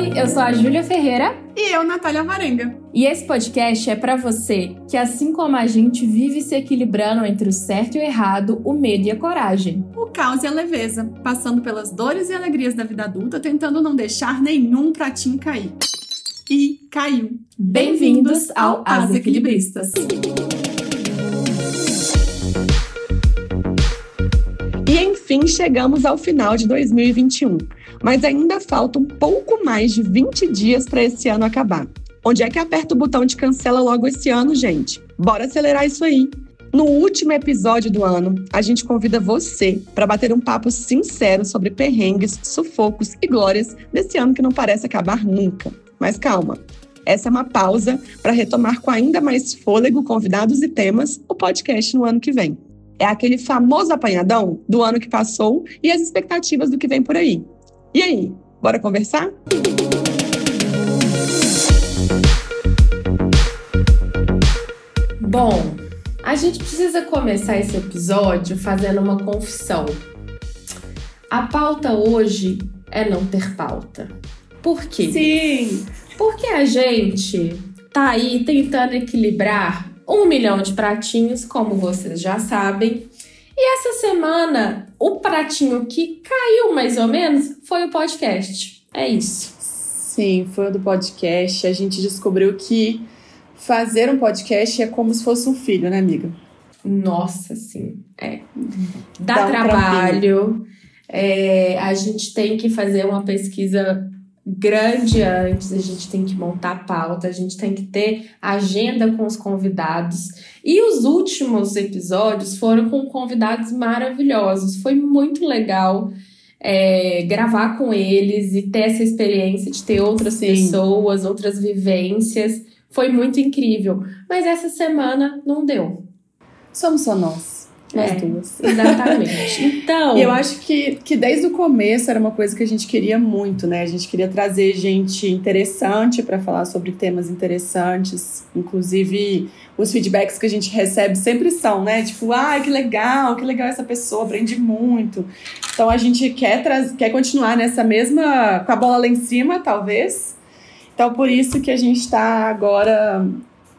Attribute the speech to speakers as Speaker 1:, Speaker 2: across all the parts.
Speaker 1: Oi, eu sou a Júlia Ferreira.
Speaker 2: E eu, Natália Varenga.
Speaker 1: E esse podcast é para você que, assim como a gente, vive se equilibrando entre o certo e o errado, o medo e a coragem.
Speaker 2: O caos e a leveza, passando pelas dores e alegrias da vida adulta, tentando não deixar nenhum pratinho cair. E caiu.
Speaker 1: Bem-vindos ao As Equilibristas.
Speaker 2: E enfim, chegamos ao final de 2021 mas ainda falta um pouco mais de 20 dias para esse ano acabar. Onde é que aperta o botão de cancela logo esse ano, gente? Bora acelerar isso aí. No último episódio do ano, a gente convida você para bater um papo sincero sobre perrengues, sufocos e glórias desse ano que não parece acabar nunca. Mas calma, essa é uma pausa para retomar com ainda mais fôlego, convidados e temas o podcast no ano que vem. É aquele famoso apanhadão do ano que passou e as expectativas do que vem por aí. E aí, bora conversar?
Speaker 1: Bom, a gente precisa começar esse episódio fazendo uma confissão. A pauta hoje é não ter pauta. Por quê?
Speaker 2: Sim!
Speaker 1: Porque a gente tá aí tentando equilibrar um milhão de pratinhos, como vocês já sabem, e essa semana, o pratinho que caiu mais ou menos foi o podcast. É isso.
Speaker 2: Sim, foi o do podcast. A gente descobriu que fazer um podcast é como se fosse um filho, né, amiga?
Speaker 1: Nossa, sim. É. Dá, Dá um trabalho. É, a gente tem que fazer uma pesquisa grande antes, a gente tem que montar a pauta, a gente tem que ter agenda com os convidados. E os últimos episódios foram com convidados maravilhosos. Foi muito legal é, gravar com eles e ter essa experiência de ter outras Sim. pessoas, outras vivências. Foi muito incrível. Mas essa semana não deu.
Speaker 2: Somos só nós. Nós
Speaker 1: é,
Speaker 2: duas.
Speaker 1: Exatamente. Então.
Speaker 2: Eu acho que, que desde o começo era uma coisa que a gente queria muito, né? A gente queria trazer gente interessante para falar sobre temas interessantes. Inclusive, os feedbacks que a gente recebe sempre são, né? Tipo, ai, ah, que legal, que legal essa pessoa, aprendi muito. Então a gente quer, quer continuar nessa mesma. com a bola lá em cima, talvez. Então, por isso que a gente está agora,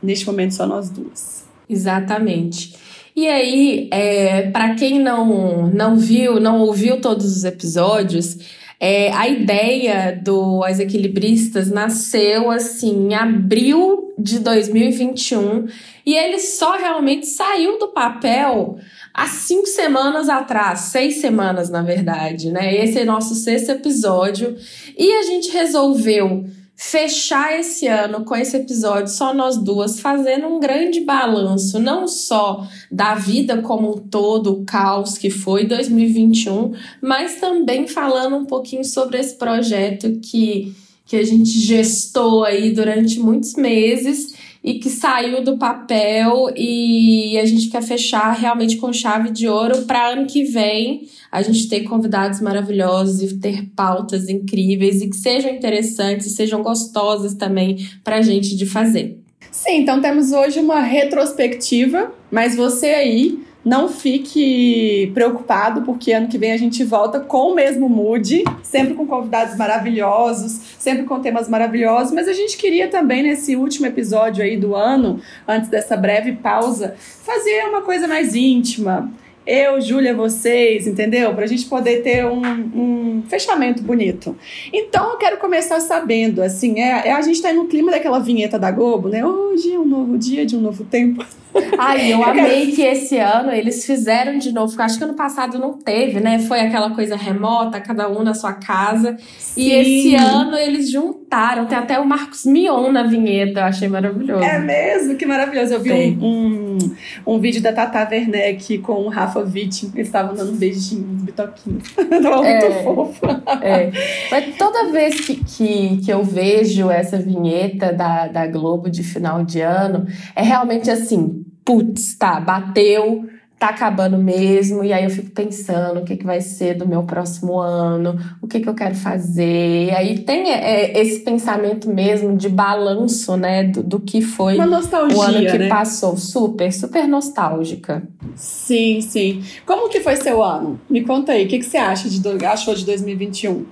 Speaker 2: neste momento, só nós duas.
Speaker 1: Exatamente. E aí, é, para quem não, não viu, não ouviu todos os episódios, é, a ideia do As Equilibristas nasceu assim em abril de 2021 e ele só realmente saiu do papel há cinco semanas atrás, seis semanas na verdade, né? Esse é nosso sexto episódio e a gente resolveu fechar esse ano com esse episódio só nós duas, fazendo um grande balanço, não só da vida como um todo, o caos que foi 2021, mas também falando um pouquinho sobre esse projeto que, que a gente gestou aí durante muitos meses e que saiu do papel e a gente quer fechar realmente com chave de ouro para ano que vem a gente ter convidados maravilhosos e ter pautas incríveis e que sejam interessantes e sejam gostosas também para a gente de fazer.
Speaker 2: Sim, então temos hoje uma retrospectiva, mas você aí não fique preocupado, porque ano que vem a gente volta com o mesmo mood, sempre com convidados maravilhosos, sempre com temas maravilhosos. Mas a gente queria também, nesse último episódio aí do ano, antes dessa breve pausa, fazer uma coisa mais íntima, eu, Júlia, vocês, entendeu? Para a gente poder ter um, um, fechamento bonito. Então, eu quero começar sabendo, assim, é, é a gente está no clima daquela vinheta da Globo, né? Hoje é um novo dia de um novo tempo.
Speaker 1: Ai, eu amei que esse ano eles fizeram de novo. Acho que ano passado não teve, né? Foi aquela coisa remota, cada um na sua casa. Sim. E esse ano eles juntaram. Tem até o Marcos Mion na vinheta. Eu achei maravilhoso.
Speaker 2: É mesmo? Que maravilhoso. Eu vi um, um, um, vídeo da Tata Werneck com o Rafa Witt. Eles estavam dando um beijinho, um bitoquinho. Tava é, muito fofo.
Speaker 1: É. Mas toda vez que, que, que eu vejo essa vinheta da, da Globo de final de ano, é realmente assim putz, tá, bateu, tá acabando mesmo, e aí eu fico pensando o que, que vai ser do meu próximo ano, o que, que eu quero fazer. E aí tem é, esse pensamento mesmo de balanço, né, do, do que foi o ano que
Speaker 2: né?
Speaker 1: passou. Super, super nostálgica.
Speaker 2: Sim, sim. Como que foi seu ano? Me conta aí, o que, que você acha de, achou de 2021?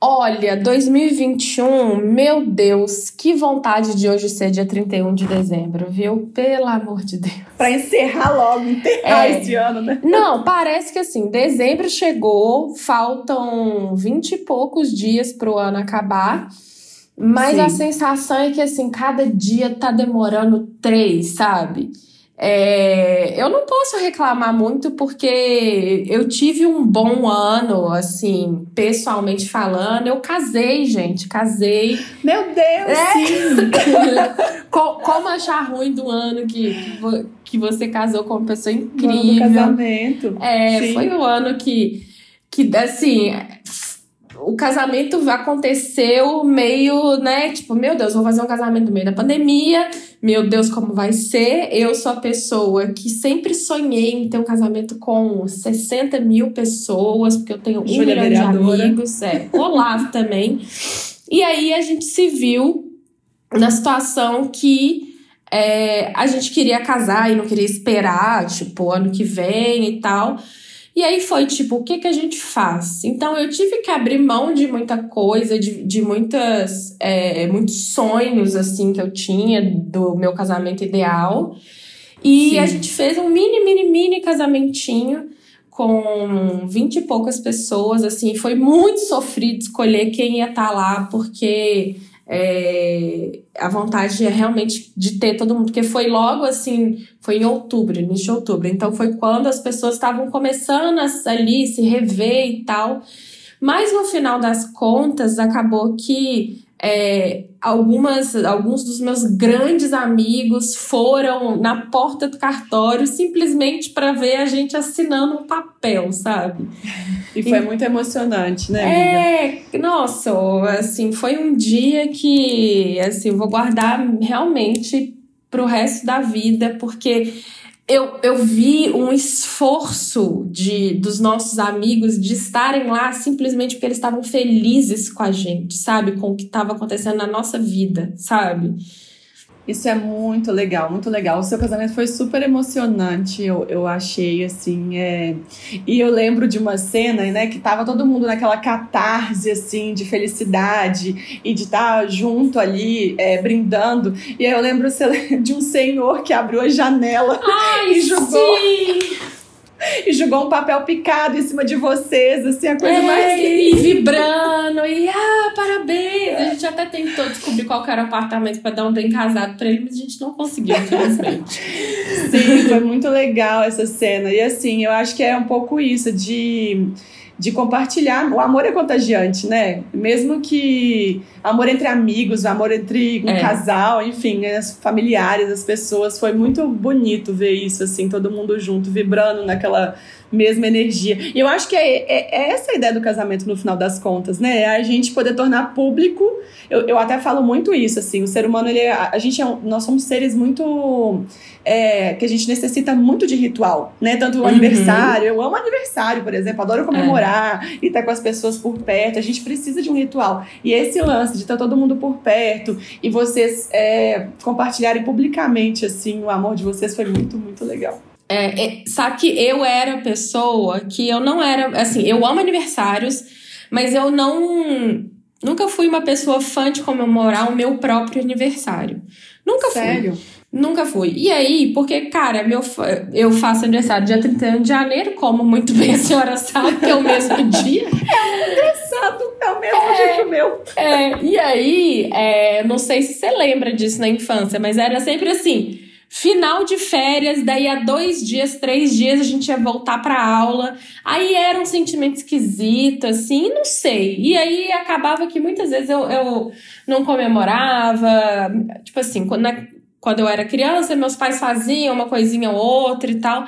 Speaker 1: Olha, 2021, meu Deus, que vontade de hoje ser dia 31 de dezembro, viu? Pelo amor de Deus.
Speaker 2: Pra encerrar logo, enterrar é. esse ano, né?
Speaker 1: Não, parece que assim, dezembro chegou, faltam 20 e poucos dias pro ano acabar. Mas Sim. a sensação é que assim, cada dia tá demorando três, sabe? É, eu não posso reclamar muito porque eu tive um bom ano, assim, pessoalmente falando. Eu casei, gente, casei.
Speaker 2: Meu Deus, é. sim!
Speaker 1: Como achar ruim do ano que, que você casou com uma pessoa incrível? O
Speaker 2: ano do casamento.
Speaker 1: É, sim. foi o ano que, que assim, o casamento aconteceu meio, né? Tipo, meu Deus, vou fazer um casamento no meio da pandemia meu Deus, como vai ser? Eu sou a pessoa que sempre sonhei em ter um casamento com 60 mil pessoas, porque eu tenho um Júlia milhão de amigos. É, Olavo também. E aí a gente se viu na situação que é, a gente queria casar e não queria esperar, tipo, ano que vem e tal. E aí foi tipo, o que, que a gente faz? Então eu tive que abrir mão de muita coisa, de, de muitas, é, muitos sonhos assim que eu tinha do meu casamento ideal. E Sim. a gente fez um mini, mini, mini casamentinho com vinte e poucas pessoas, assim, foi muito sofrido escolher quem ia estar tá lá, porque é, a vontade é realmente de ter todo mundo, porque foi logo assim, foi em outubro, início de outubro, então foi quando as pessoas estavam começando a, ali se rever e tal. Mas no final das contas, acabou que é, algumas, alguns dos meus grandes amigos foram na porta do cartório simplesmente para ver a gente assinando um papel, sabe?
Speaker 2: E foi e, muito emocionante, né?
Speaker 1: Amiga? É, nossa, assim, foi um dia que, assim, vou guardar realmente pro resto da vida, porque eu, eu vi um esforço de dos nossos amigos de estarem lá simplesmente porque eles estavam felizes com a gente, sabe? Com o que estava acontecendo na nossa vida, sabe?
Speaker 2: Isso é muito legal, muito legal. O seu casamento foi super emocionante, eu, eu achei, assim. É... E eu lembro de uma cena, né, que tava todo mundo naquela catarse, assim, de felicidade e de estar tá junto ali, é, brindando. E aí eu lembro de um senhor que abriu a janela
Speaker 1: Ai,
Speaker 2: e jogou.
Speaker 1: Sim
Speaker 2: e jogou um papel picado em cima de vocês, assim, a coisa
Speaker 1: é,
Speaker 2: mais.
Speaker 1: E vibrando, e ah, parabéns! A gente até tentou descobrir qual era o apartamento para dar um bem casado para ele, mas a gente não conseguiu, infelizmente.
Speaker 2: Sim, foi muito legal essa cena. E assim, eu acho que é um pouco isso de de compartilhar. O amor é contagiante, né? Mesmo que amor entre amigos, amor entre um é. casal, enfim, as familiares, as pessoas, foi muito bonito ver isso, assim, todo mundo junto, vibrando naquela mesma energia. E eu acho que é, é, é, essa a ideia do casamento no final das contas, né? É a gente poder tornar público. Eu, eu até falo muito isso, assim, o ser humano, ele é, a gente é, nós somos seres muito é, que a gente necessita muito de ritual, né? Tanto o uhum. aniversário, eu amo aniversário, por exemplo, adoro comemorar é. e estar com as pessoas por perto. A gente precisa de um ritual. E esse lance de estar todo mundo por perto e vocês compartilharem publicamente assim o amor de vocês foi muito, muito legal.
Speaker 1: É, é, só que eu era pessoa que eu não era. Assim, eu amo aniversários, mas eu não. Nunca fui uma pessoa fã de comemorar o meu próprio aniversário. Nunca
Speaker 2: Sério?
Speaker 1: fui. Nunca fui. E aí, porque, cara, meu, eu faço aniversário dia 31 de janeiro, como muito bem a senhora sabe, que é o mesmo dia.
Speaker 2: É engraçado, é o mesmo é, dia que o meu.
Speaker 1: É, e aí, é, não sei se você lembra disso na infância, mas era sempre assim. Final de férias, daí a dois dias, três dias a gente ia voltar pra aula. Aí era um sentimento esquisito, assim, não sei. E aí acabava que muitas vezes eu, eu não comemorava. Tipo assim, quando, quando eu era criança, meus pais faziam uma coisinha ou outra e tal.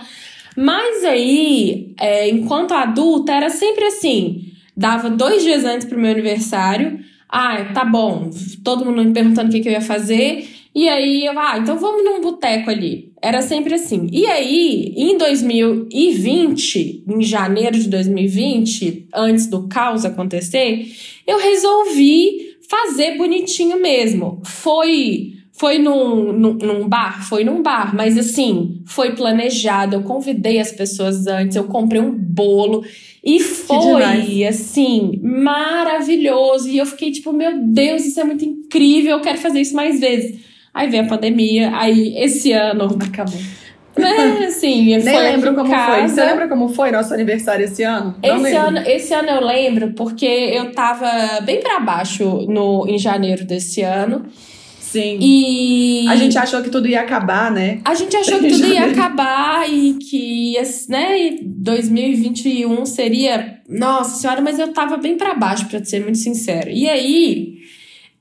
Speaker 1: Mas aí, é, enquanto adulta, era sempre assim: dava dois dias antes pro meu aniversário. Ah, tá bom. Todo mundo me perguntando o que, que eu ia fazer. E aí eu, ah, então vamos num boteco ali. Era sempre assim. E aí, em 2020, em janeiro de 2020, antes do caos acontecer, eu resolvi fazer bonitinho mesmo. Foi Foi num, num, num, bar? Foi num bar, mas assim, foi planejado. Eu convidei as pessoas antes, eu comprei um bolo e foi, assim, maravilhoso. E eu fiquei tipo, meu Deus, isso é muito incrível, eu quero fazer isso mais vezes. Aí veio a pandemia, aí esse ano.
Speaker 2: Acabou.
Speaker 1: É, assim,
Speaker 2: Nem lembro como casa. foi. Você lembra como foi nosso aniversário esse ano?
Speaker 1: Não esse lembro. ano, esse ano eu lembro porque eu tava bem para baixo no em janeiro desse ano.
Speaker 2: Sim.
Speaker 1: E.
Speaker 2: A gente achou que tudo ia acabar, né?
Speaker 1: A gente achou que tudo ia acabar e que né, 2021 seria. Nossa senhora, mas eu tava bem para baixo, pra ser muito sincera. E aí,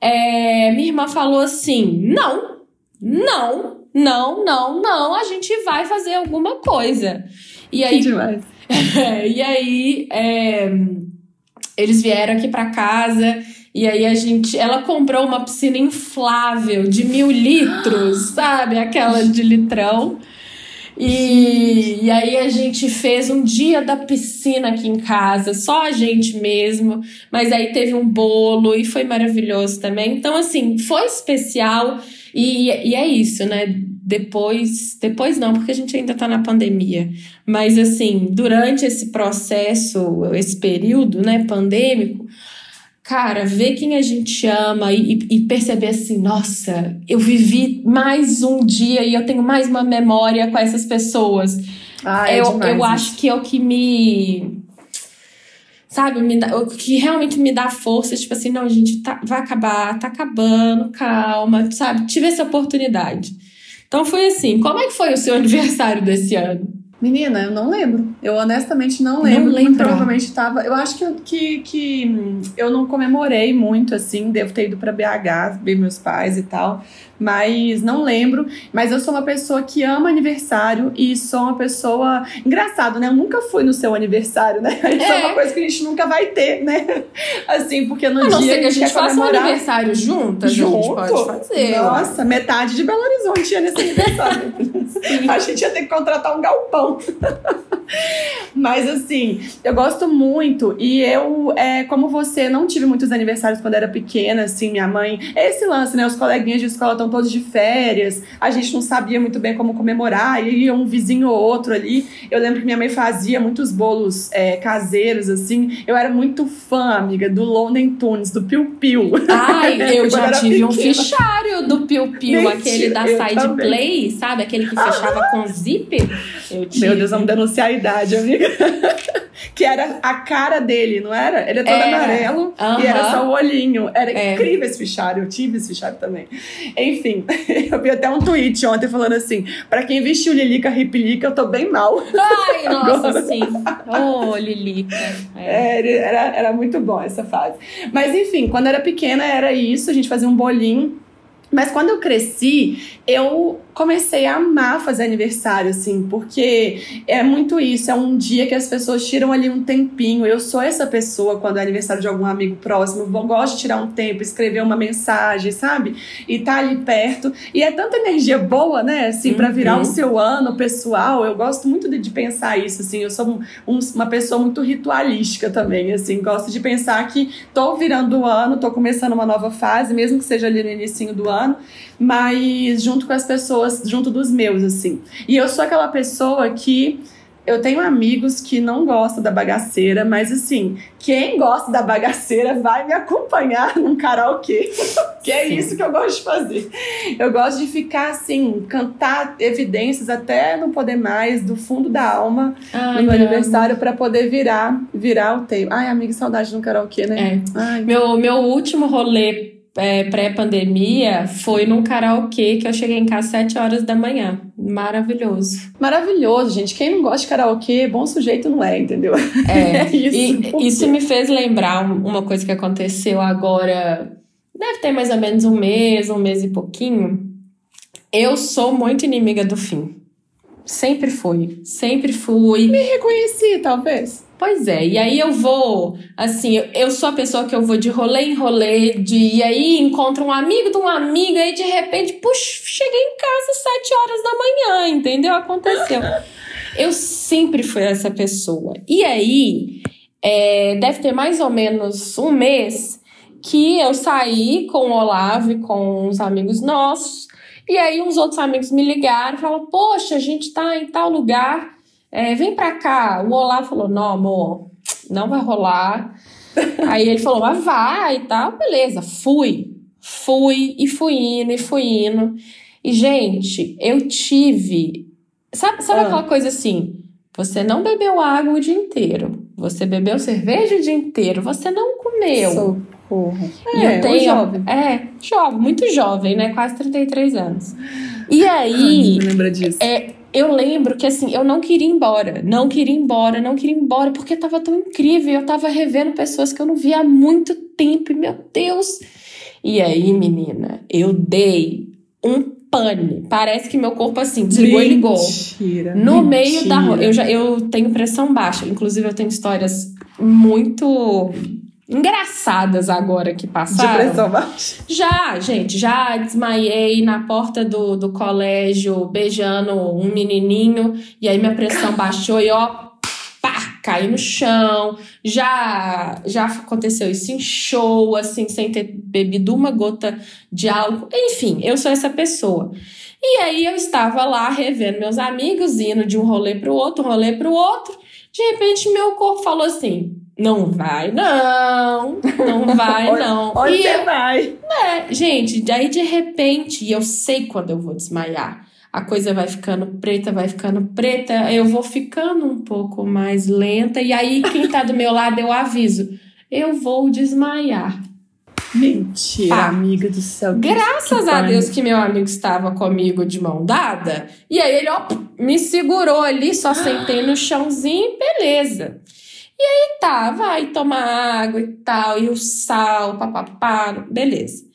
Speaker 1: é, minha irmã falou assim: não, não, não, não, não, a gente vai fazer alguma coisa. E aí.
Speaker 2: Que demais.
Speaker 1: e aí, é, eles vieram aqui para casa e aí a gente, ela comprou uma piscina inflável de mil litros, sabe? Aquela de litrão. E, e aí a gente fez um dia da piscina aqui em casa, só a gente mesmo. Mas aí teve um bolo e foi maravilhoso também. Então, assim, foi especial. E, e é isso, né? Depois, depois não, porque a gente ainda tá na pandemia. Mas assim, durante esse processo, esse período, né, pandêmico, cara, ver quem a gente ama e, e, perceber assim, nossa, eu vivi mais um dia e eu tenho mais uma memória com essas pessoas.
Speaker 2: Ah, é
Speaker 1: eu, eu acho que é o que me. Sabe, me dá, o que realmente me dá força, tipo assim, não, gente, tá, vai acabar, tá acabando, calma, sabe? Tive essa oportunidade. Então foi assim. Como é que foi o seu aniversário desse ano?
Speaker 2: Menina, eu não lembro. Eu honestamente não lembro.
Speaker 1: Não lembro.
Speaker 2: Provavelmente tava. Eu acho que, que, que eu não comemorei muito, assim. Devo ter ido para BH ver meus pais e tal mas não lembro. Mas eu sou uma pessoa que ama aniversário e sou uma pessoa. Engraçado, né? Eu nunca fui no seu aniversário, né? Isso é, é uma coisa que a gente nunca vai ter, né? Assim, porque no
Speaker 1: a
Speaker 2: dia. Não
Speaker 1: sei que a gente, faça um aniversário juntas, Junto? a gente pode fazer.
Speaker 2: Nossa, metade de Belo Horizonte ia nesse aniversário. a gente ia ter que contratar um galpão. Mas assim, eu gosto muito e eu, é, como você, não tive muitos aniversários quando era pequena, assim, minha mãe. Esse lance, né? Os coleguinhas de escola estão todos de férias, a gente não sabia muito bem como comemorar, e ia um vizinho ou outro ali. Eu lembro que minha mãe fazia muitos bolos é, caseiros, assim. Eu era muito fã, amiga, do Looney Tunes, do Piu Piu.
Speaker 1: Ai, eu já tive pequena. um fichário do Piu Piu, Mentira, aquele da Side também. Play, sabe? Aquele que fechava ah. com zip.
Speaker 2: Meu Deus, vamos denunciar a idade, amiga. que era a cara dele, não era? Ele é todo é. amarelo e era só o olhinho. Era é. incrível esse fichário, eu tive esse fichário também. Enfim, eu vi até um tweet ontem falando assim: pra quem vestiu Lilica Ripilica, eu tô bem mal.
Speaker 1: Ai, nossa, sim. Ô, oh, Lilica.
Speaker 2: É. é. era, era muito bom essa fase. Mas enfim, quando era pequena era isso, a gente fazia um bolinho. Mas quando eu cresci, eu comecei a amar fazer aniversário, assim, porque é muito isso, é um dia que as pessoas tiram ali um tempinho. Eu sou essa pessoa quando é aniversário de algum amigo próximo, eu gosto de tirar um tempo, escrever uma mensagem, sabe? E tá ali perto. E é tanta energia boa, né, assim, uhum. para virar o seu ano pessoal. Eu gosto muito de, de pensar isso, assim. Eu sou um, uma pessoa muito ritualística também, assim. Gosto de pensar que tô virando o ano, tô começando uma nova fase, mesmo que seja ali no início do ano, mas junto com as pessoas, junto dos meus, assim. E eu sou aquela pessoa que eu tenho amigos que não gostam da bagaceira, mas assim, quem gosta da bagaceira vai me acompanhar num karaokê. que é Sim. isso que eu gosto de fazer. Eu gosto de ficar assim, cantar evidências até não poder mais, do fundo da alma, Ai, no meu aniversário, para poder virar, virar o tempo. Ai, amiga, saudade no karaokê,
Speaker 1: né? É. Ai, meu, meu último rolê é, pré-pandemia foi num karaokê que eu cheguei em casa às 7 horas da manhã. Maravilhoso.
Speaker 2: Maravilhoso, gente. Quem não gosta de karaokê, bom sujeito não é, entendeu?
Speaker 1: É, é isso. E, isso me fez lembrar uma coisa que aconteceu agora. Deve ter mais ou menos um mês, um mês e pouquinho. Eu sou muito inimiga do fim. Sempre fui. Sempre fui.
Speaker 2: Me reconheci, talvez.
Speaker 1: Pois é, e aí eu vou, assim, eu sou a pessoa que eu vou de rolê em rolê, de e aí encontro um amigo de uma amiga e de repente, puxa, cheguei em casa às sete horas da manhã, entendeu? Aconteceu. Eu sempre fui essa pessoa. E aí, é, deve ter mais ou menos um mês que eu saí com o Olavo e com uns amigos nossos. E aí uns outros amigos me ligaram e falaram: Poxa, a gente tá em tal lugar, é, vem pra cá. O Olavo falou: Não, amor, não vai rolar. aí ele falou: Mas vai e tal. Beleza, fui. Fui e fui indo e fui indo. E, gente, eu tive. Sabe, sabe ah. aquela coisa assim? Você não bebeu água o dia inteiro. Você bebeu cerveja o dia inteiro. Você não comeu. É, eu tenho, jovem. É, jovem, muito jovem, né? Quase 33 anos. E aí.
Speaker 2: Ai, lembra disso.
Speaker 1: É, eu lembro que assim, eu não queria ir embora. Não queria ir embora, não queria ir embora, porque tava tão incrível. Eu tava revendo pessoas que eu não via há muito tempo. E, meu Deus. E aí, menina, eu dei um pane. Parece que meu corpo assim desligou
Speaker 2: mentira,
Speaker 1: e ligou. No mentira. meio da rua. Eu já eu tenho pressão baixa. Inclusive, eu tenho histórias muito engraçadas agora que passaram.
Speaker 2: De pressão baixa?
Speaker 1: Já, gente, já desmaiei na porta do, do colégio beijando um menininho e aí minha pressão baixou e ó, pá, caí no chão. Já já aconteceu isso em show, assim, sem ter bebido uma gota de álcool. Enfim, eu sou essa pessoa. E aí eu estava lá revendo meus amigos, indo de um rolê para o outro, um rolê para o outro. De repente meu corpo falou assim: não vai, não. Não vai, não.
Speaker 2: Onde você vai?
Speaker 1: É, gente, daí de repente, e eu sei quando eu vou desmaiar. A coisa vai ficando preta, vai ficando preta, eu vou ficando um pouco mais lenta, e aí quem tá do meu lado eu aviso: eu vou desmaiar.
Speaker 2: Mentira, ah, amiga do céu.
Speaker 1: Graças a Deus que meu amigo estava comigo de mão dada. E aí ele, ó, me segurou ali, só sentei no chãozinho, beleza. E aí tá, vai tomar água e tal, e o sal, papapá, beleza.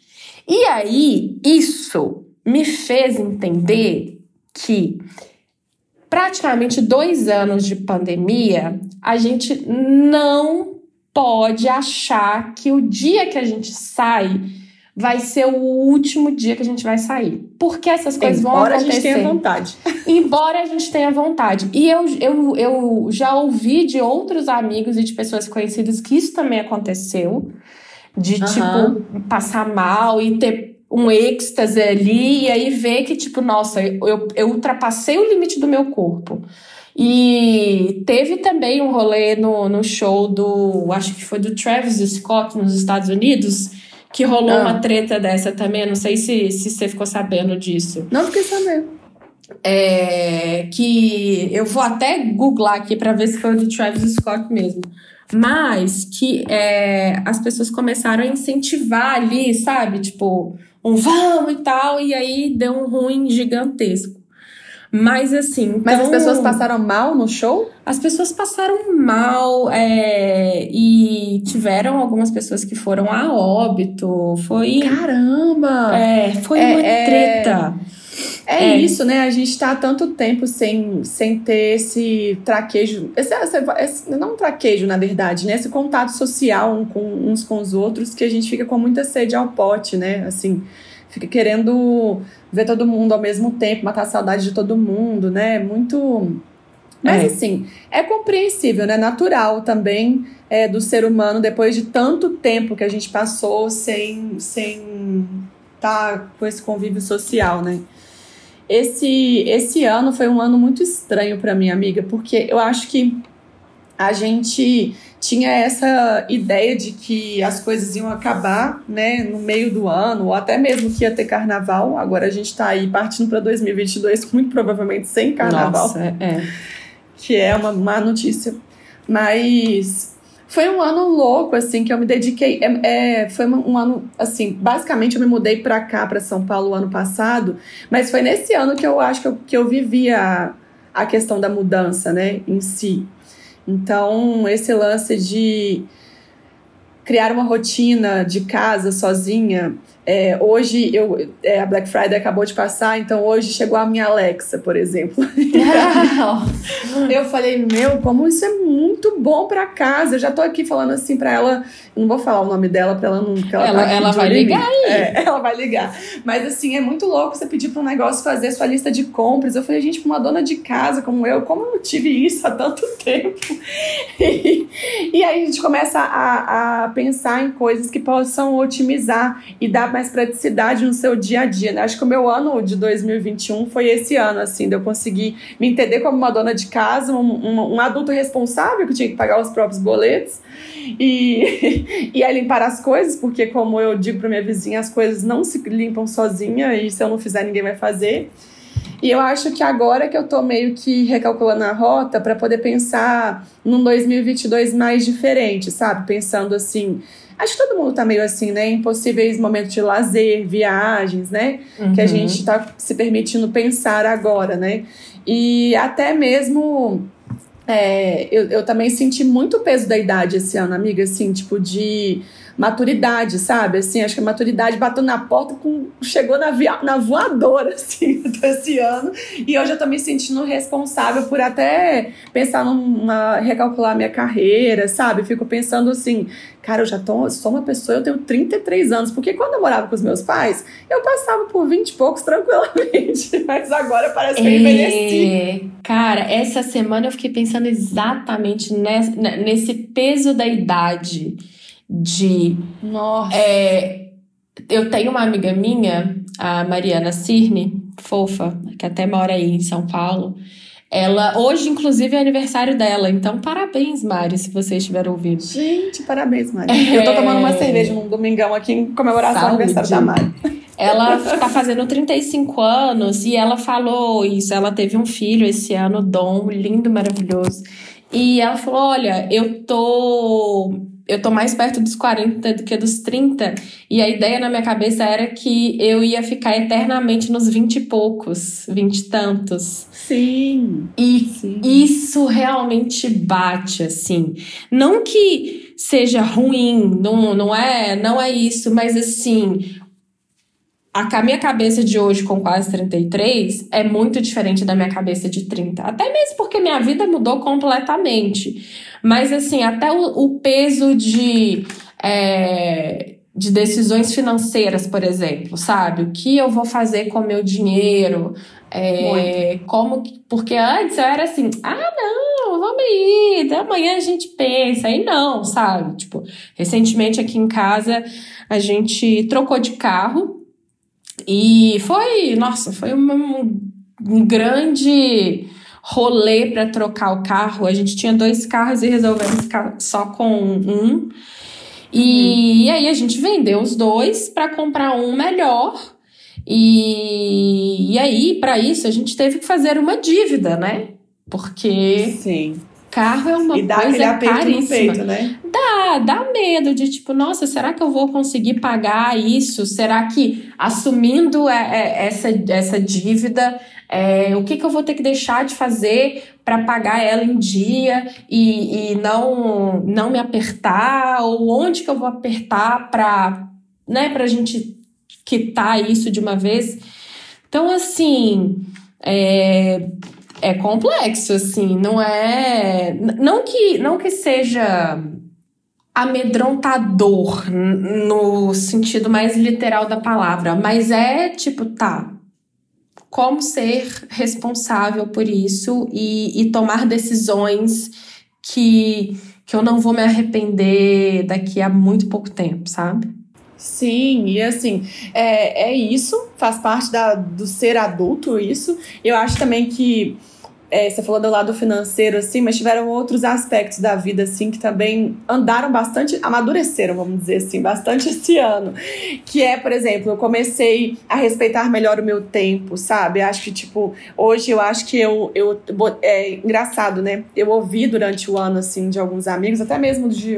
Speaker 1: E aí, isso me fez entender que praticamente dois anos de pandemia, a gente não pode achar que o dia que a gente sai vai ser o último dia que a gente vai sair. Porque essas coisas
Speaker 2: Embora
Speaker 1: vão acontecer.
Speaker 2: Embora a gente tenha vontade.
Speaker 1: Embora a gente tenha vontade. E eu, eu, eu já ouvi de outros amigos e de pessoas conhecidas que isso também aconteceu. De, uhum. tipo, passar mal e ter um êxtase ali e aí ver que, tipo, nossa, eu, eu ultrapassei o limite do meu corpo. E teve também um rolê no, no show do, acho que foi do Travis Scott nos Estados Unidos, que rolou ah. uma treta dessa também. Não sei se, se você ficou sabendo disso.
Speaker 2: Não fiquei sabendo.
Speaker 1: É, que eu vou até googlar aqui para ver se foi o do Travis Scott mesmo. Mas que é, as pessoas começaram a incentivar ali, sabe? Tipo, um vamos e tal, e aí deu um ruim gigantesco. Mas assim. Então,
Speaker 2: Mas as pessoas passaram mal no show?
Speaker 1: As pessoas passaram mal é, e tiveram algumas pessoas que foram a óbito. Foi.
Speaker 2: Caramba!
Speaker 1: É, foi é, uma é... treta.
Speaker 2: É, é, isso, né? A gente tá há tanto tempo sem, sem ter esse traquejo. Esse, esse, esse, não um traquejo, na verdade, né? Esse contato social um com, uns com os outros que a gente fica com muita sede ao pote, né? Assim, fica querendo ver todo mundo ao mesmo tempo, matar a saudade de todo mundo, né? Muito. Mas é. assim, é compreensível, né? Natural também é, do ser humano, depois de tanto tempo que a gente passou sem sem estar tá com esse convívio social, né? Esse, esse ano foi um ano muito estranho para minha amiga, porque eu acho que a gente tinha essa ideia de que as coisas iam acabar, né, no meio do ano, ou até mesmo que ia ter carnaval. Agora a gente está aí partindo para 2022, muito provavelmente sem carnaval.
Speaker 1: Nossa, é.
Speaker 2: Que é uma má notícia. Mas foi um ano louco, assim, que eu me dediquei. É, é foi um ano, assim, basicamente eu me mudei para cá, para São Paulo, ano passado, mas foi nesse ano que eu acho que eu, que eu vivi a, a questão da mudança, né, em si. Então, esse lance de criar uma rotina de casa sozinha. É, hoje eu é, a Black Friday acabou de passar, então hoje chegou a minha Alexa, por exemplo. eu falei, meu, como isso é muito bom para casa. Eu já tô aqui falando assim para ela, não vou falar o nome dela para ela não,
Speaker 1: ela, ela, tá ela vai ligar aí.
Speaker 2: É, ela vai ligar. Mas assim, é muito louco você pedir para um negócio fazer sua lista de compras. Eu falei, gente, para uma dona de casa como eu, como eu não tive isso há tanto tempo? e, E aí a gente começa a, a pensar em coisas que possam otimizar e dar mais praticidade no seu dia a dia. Né? Acho que o meu ano de 2021 foi esse ano, assim, de eu conseguir me entender como uma dona de casa, um, um, um adulto responsável que tinha que pagar os próprios boletos e, e limpar as coisas, porque como eu digo para minha vizinha, as coisas não se limpam sozinha e se eu não fizer, ninguém vai fazer. E eu acho que agora que eu tô meio que recalculando a rota para poder pensar num 2022 mais diferente, sabe? Pensando assim, acho que todo mundo tá meio assim, né? Impossíveis momentos de lazer, viagens, né? Uhum. Que a gente tá se permitindo pensar agora, né? E até mesmo é, eu, eu também senti muito o peso da idade esse ano, amiga, assim, tipo, de maturidade, sabe? Assim, acho que a maturidade bateu na porta, com, chegou na, via, na voadora, assim, desse ano. E hoje eu tô me sentindo responsável por até pensar numa. recalcular minha carreira, sabe? Fico pensando assim, cara, eu já tô, sou uma pessoa, eu tenho 33 anos. Porque quando eu morava com os meus pais, eu passava por 20 e poucos tranquilamente. Mas agora parece que eu envelheci.
Speaker 1: É, cara, essa semana eu fiquei pensando exatamente nesse, nesse peso da idade de.
Speaker 2: Nossa!
Speaker 1: É, eu tenho uma amiga minha, a Mariana Cirne, fofa, que até mora aí em São Paulo. Ela, hoje, inclusive, é aniversário dela. Então, parabéns, Mari, se você estiver ouvindo.
Speaker 2: Gente, parabéns, Mari. É... Eu tô tomando uma cerveja num domingão aqui em comemoração Saúde. ao aniversário da Mari.
Speaker 1: Ela tá fazendo 35 anos e ela falou isso. Ela teve um filho esse ano, Dom, lindo, maravilhoso. E ela falou: Olha, eu tô eu tô mais perto dos 40 do que dos 30, e a ideia na minha cabeça era que eu ia ficar eternamente nos 20 e poucos, 20 e tantos.
Speaker 2: Sim.
Speaker 1: E
Speaker 2: sim.
Speaker 1: isso realmente bate, assim. Não que seja ruim, não, não é, não é isso, mas assim, a minha cabeça de hoje, com quase 33, é muito diferente da minha cabeça de 30. Até mesmo porque minha vida mudou completamente. Mas, assim, até o, o peso de. É, de decisões financeiras, por exemplo, sabe? O que eu vou fazer com o meu dinheiro? É, como porque antes eu era assim, ah não, vamos ir, amanhã a gente pensa, aí não, sabe? Tipo, recentemente aqui em casa a gente trocou de carro e foi, nossa, foi um, um grande rolê para trocar o carro. A gente tinha dois carros e resolvemos ficar só com um. E, uhum. aí a gente vendeu os dois para comprar um melhor. E, e aí, para isso, a gente teve que fazer uma dívida, né? Porque
Speaker 2: Sim.
Speaker 1: Carro é uma
Speaker 2: e dá
Speaker 1: coisa
Speaker 2: caríssima. Peito, né?
Speaker 1: Dá, dá medo de tipo, nossa, será que eu vou conseguir pagar isso? Será que assumindo é, é, essa, essa dívida, é, o que, que eu vou ter que deixar de fazer para pagar ela em dia e, e não, não me apertar? Ou onde que eu vou apertar para né, a gente quitar isso de uma vez? Então, assim, é, é complexo, assim, não é. Não que, não que seja amedrontador no sentido mais literal da palavra, mas é tipo, tá. Como ser responsável por isso e, e tomar decisões que, que eu não vou me arrepender daqui a muito pouco tempo, sabe?
Speaker 2: Sim, e assim, é, é isso, faz parte da, do ser adulto, isso. Eu acho também que é, você falou do lado financeiro, assim, mas tiveram outros aspectos da vida, assim, que também andaram bastante, amadureceram, vamos dizer assim, bastante esse ano. Que é, por exemplo, eu comecei a respeitar melhor o meu tempo, sabe? Acho que, tipo, hoje eu acho que eu. eu é engraçado, né? Eu ouvi durante o ano, assim, de alguns amigos, até mesmo de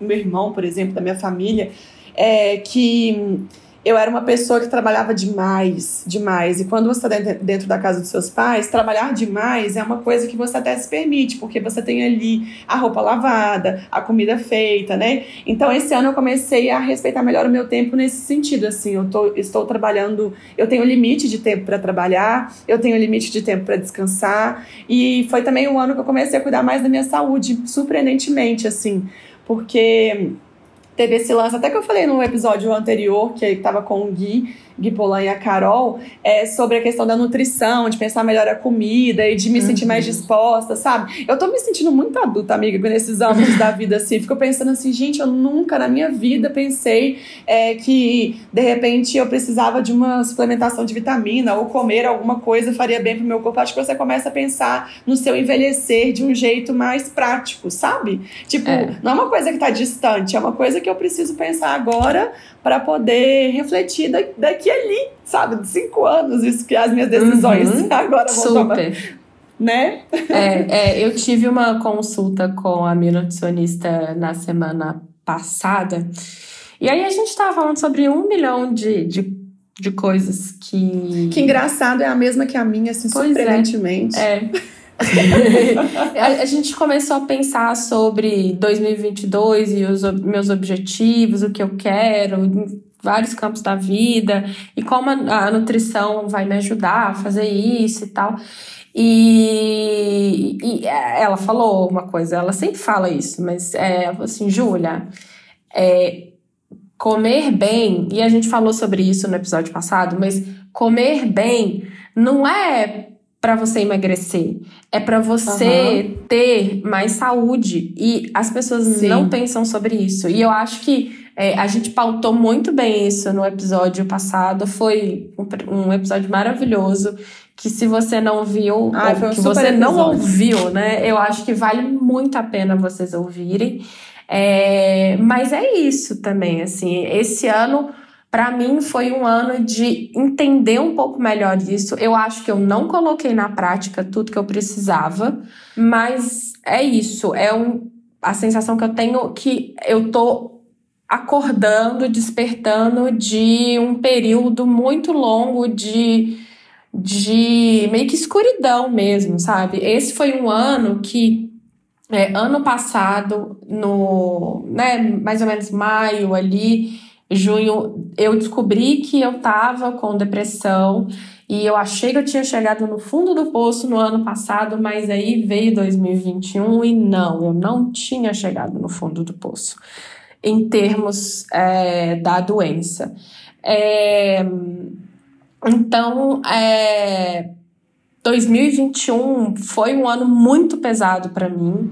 Speaker 2: meu irmão, por exemplo, da minha família, é, que eu era uma pessoa que trabalhava demais, demais. E quando você está dentro da casa dos seus pais, trabalhar demais é uma coisa que você até se permite, porque você tem ali a roupa lavada, a comida feita, né? Então, esse ano eu comecei a respeitar melhor o meu tempo nesse sentido. Assim, eu tô, estou trabalhando, eu tenho limite de tempo para trabalhar, eu tenho limite de tempo para descansar. E foi também um ano que eu comecei a cuidar mais da minha saúde, surpreendentemente, assim, porque teve esse lance, até que eu falei no episódio anterior, que estava com o Gui, Gui Polan e a Carol, é, sobre a questão da nutrição, de pensar melhor a comida e de me uhum. sentir mais disposta, sabe? Eu tô me sentindo muito adulta, amiga, nesses anos da vida, assim. Fico pensando assim, gente, eu nunca na minha vida pensei é, que, de repente, eu precisava de uma suplementação de vitamina ou comer alguma coisa faria bem pro meu corpo. Acho que você começa a pensar no seu envelhecer de um jeito mais prático, sabe? Tipo, é. não é uma coisa que tá distante, é uma coisa que eu preciso pensar agora para poder refletir daqui ali, sabe? De cinco anos, isso que as minhas decisões uhum. agora vão Super. tomar. Né?
Speaker 1: É, é, eu tive uma consulta com a minha nutricionista na semana passada. E aí a gente estava falando sobre um milhão de, de, de, coisas que.
Speaker 2: Que engraçado, é a mesma que a minha, assim, pois é. surpreendentemente.
Speaker 1: É. a, a, gente começou a pensar sobre 2022 e os meus objetivos, o que eu quero, vários campos da vida, e como a, a nutrição vai me ajudar a fazer isso e tal. E, e, ela falou uma coisa, ela sempre fala isso, mas é assim, Júlia, é, comer bem, e a gente falou sobre isso no episódio passado, mas comer bem não é para você emagrecer, é para você uhum. ter mais saúde. E as pessoas Sim. não pensam sobre isso. E eu acho que é, a gente pautou muito bem isso no episódio passado. Foi um, um episódio maravilhoso. Que se você não viu, Ai, ou que você episódio. não ouviu, né? Eu acho que vale muito a pena vocês ouvirem. É, mas é isso também, assim. Esse ano para mim foi um ano de entender um pouco melhor isso. Eu acho que eu não coloquei na prática tudo que eu precisava, mas é isso, é um, a sensação que eu tenho que eu tô acordando, despertando de um período muito longo de de meio que escuridão mesmo, sabe? Esse foi um ano que é, ano passado, no, né, mais ou menos maio ali, junho, eu descobri que eu tava com depressão e eu achei que eu tinha chegado no fundo do poço no ano passado, mas aí veio 2021 e não, eu não tinha chegado no fundo do poço em termos é, da doença. É, então, é, 2021 foi um ano muito pesado para mim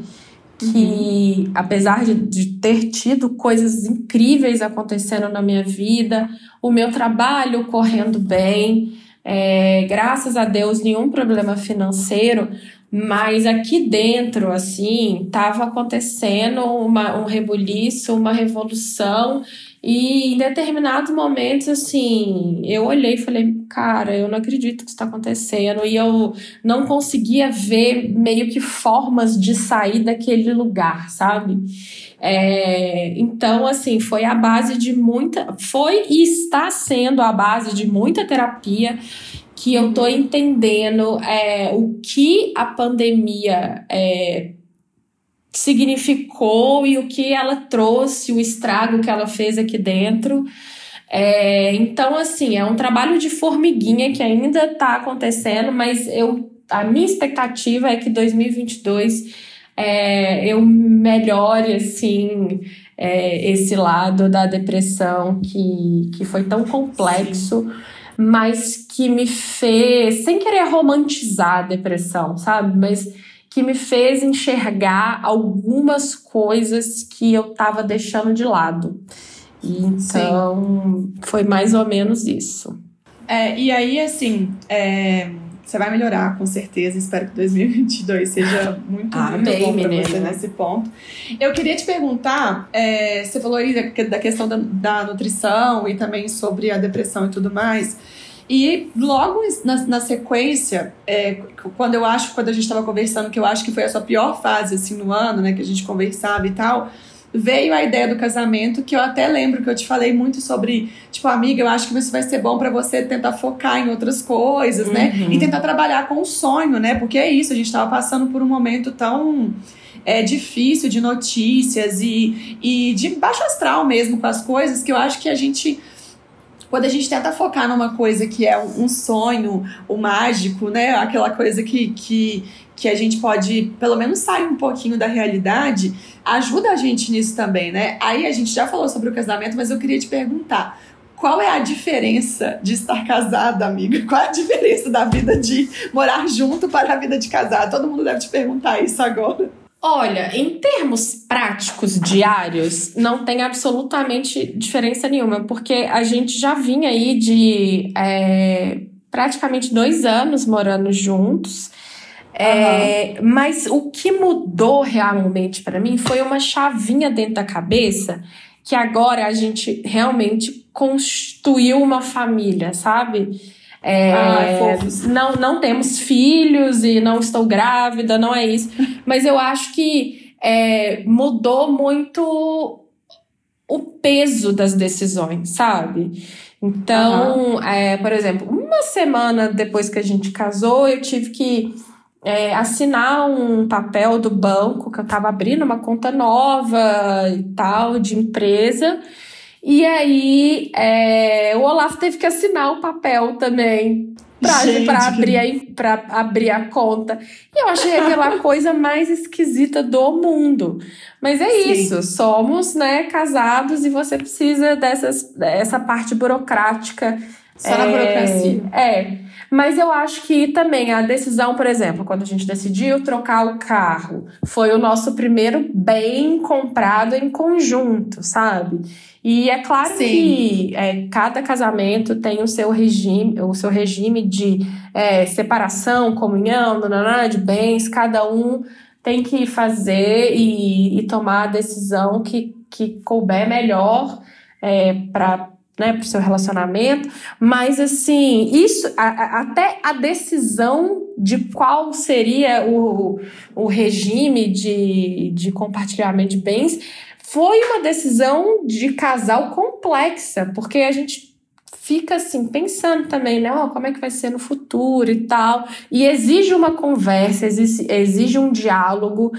Speaker 1: que apesar de, de, ter tido coisas incríveis acontecendo na minha vida, o meu trabalho correndo bem, é, graças a Deus nenhum problema financeiro, mas aqui dentro, assim, estava acontecendo uma, um rebuliço, uma revolução e em determinados momentos, assim, eu olhei e falei, cara, eu não acredito que isso está acontecendo. E eu não conseguia ver meio que formas de sair daquele lugar, sabe? É, então, assim, foi a base de muita. Foi e está sendo a base de muita terapia que eu tô entendendo é, o que a pandemia é, significou e o que ela trouxe, o estrago que ela fez aqui dentro. É, então, assim, é um trabalho de formiguinha que ainda está acontecendo, mas eu, a minha expectativa é que 2022 é, eu melhore, assim, é, esse lado da depressão que, que foi tão complexo, mas que me fez, sem querer romantizar a depressão, sabe? Mas que me fez enxergar algumas coisas que eu estava deixando de lado. Então, Sim. foi mais ou menos isso.
Speaker 2: É, e aí, assim, é, você vai melhorar, com certeza. Espero que 2022 seja muito, ah, muito bom para você nesse ponto. Eu queria te perguntar, é, você falou aí da, da questão da, da nutrição e também sobre a depressão e tudo mais. E logo na, na sequência, é, quando eu acho, quando a gente estava conversando, que eu acho que foi a sua pior fase assim no ano, né, que a gente conversava e tal, veio a ideia do casamento, que eu até lembro que eu te falei muito sobre, tipo, amiga, eu acho que isso vai ser bom para você tentar focar em outras coisas, né? uhum. né? E tentar trabalhar com o sonho, né? Porque é isso, a gente estava passando por um momento tão é difícil de notícias e, e de baixo astral mesmo com as coisas que eu acho que a gente quando a gente tenta focar numa coisa que é um sonho, o mágico, né? Aquela coisa que, que, que a gente pode, pelo menos, sair um pouquinho da realidade, ajuda a gente nisso também, né? Aí a gente já falou sobre o casamento, mas eu queria te perguntar. qual é a diferença de estar casada, amiga? Qual é a diferença da vida de morar junto para a vida de casado? Todo mundo deve te perguntar isso agora.
Speaker 1: Olha, em termos práticos diários, não tem absolutamente diferença nenhuma, porque a gente já vinha aí de é, praticamente dois anos morando juntos. É, Mas o que mudou realmente para mim foi uma chavinha dentro da cabeça que agora a gente realmente constituiu uma família, sabe? É, Ai, não, não temos filhos e não estou grávida, não é isso. Mas eu acho que é, mudou muito o peso das decisões, sabe? Então, uhum. é, por exemplo, uma semana depois que a gente casou, eu tive que é, assinar um papel do banco que eu estava abrindo uma conta nova e tal, de empresa. E aí é, o Olaf teve que assinar o papel também para abrir, a, abrir a conta. E eu achei aquela coisa mais esquisita do mundo. Mas é Sim. isso, somos né, casados e você precisa dessas, dessa parte burocrática.
Speaker 2: Só é, na burocracia.
Speaker 1: É. Mas eu acho que também a decisão, por exemplo, quando a gente decidiu trocar o carro, foi o nosso primeiro bem comprado em conjunto, sabe? E é claro Sim. que é, cada casamento tem o seu regime, o seu regime de é, separação, comunhão, nananã, de bens, cada um tem que fazer e, e tomar a decisão que, que couber melhor é, para né, para o seu relacionamento, mas assim, isso, a, a, até a decisão de qual seria o, o regime de, de compartilhamento de bens foi uma decisão de casal complexa, porque a gente fica assim pensando também, né, oh, como é que vai ser no futuro e tal, e exige uma conversa, exige, exige um diálogo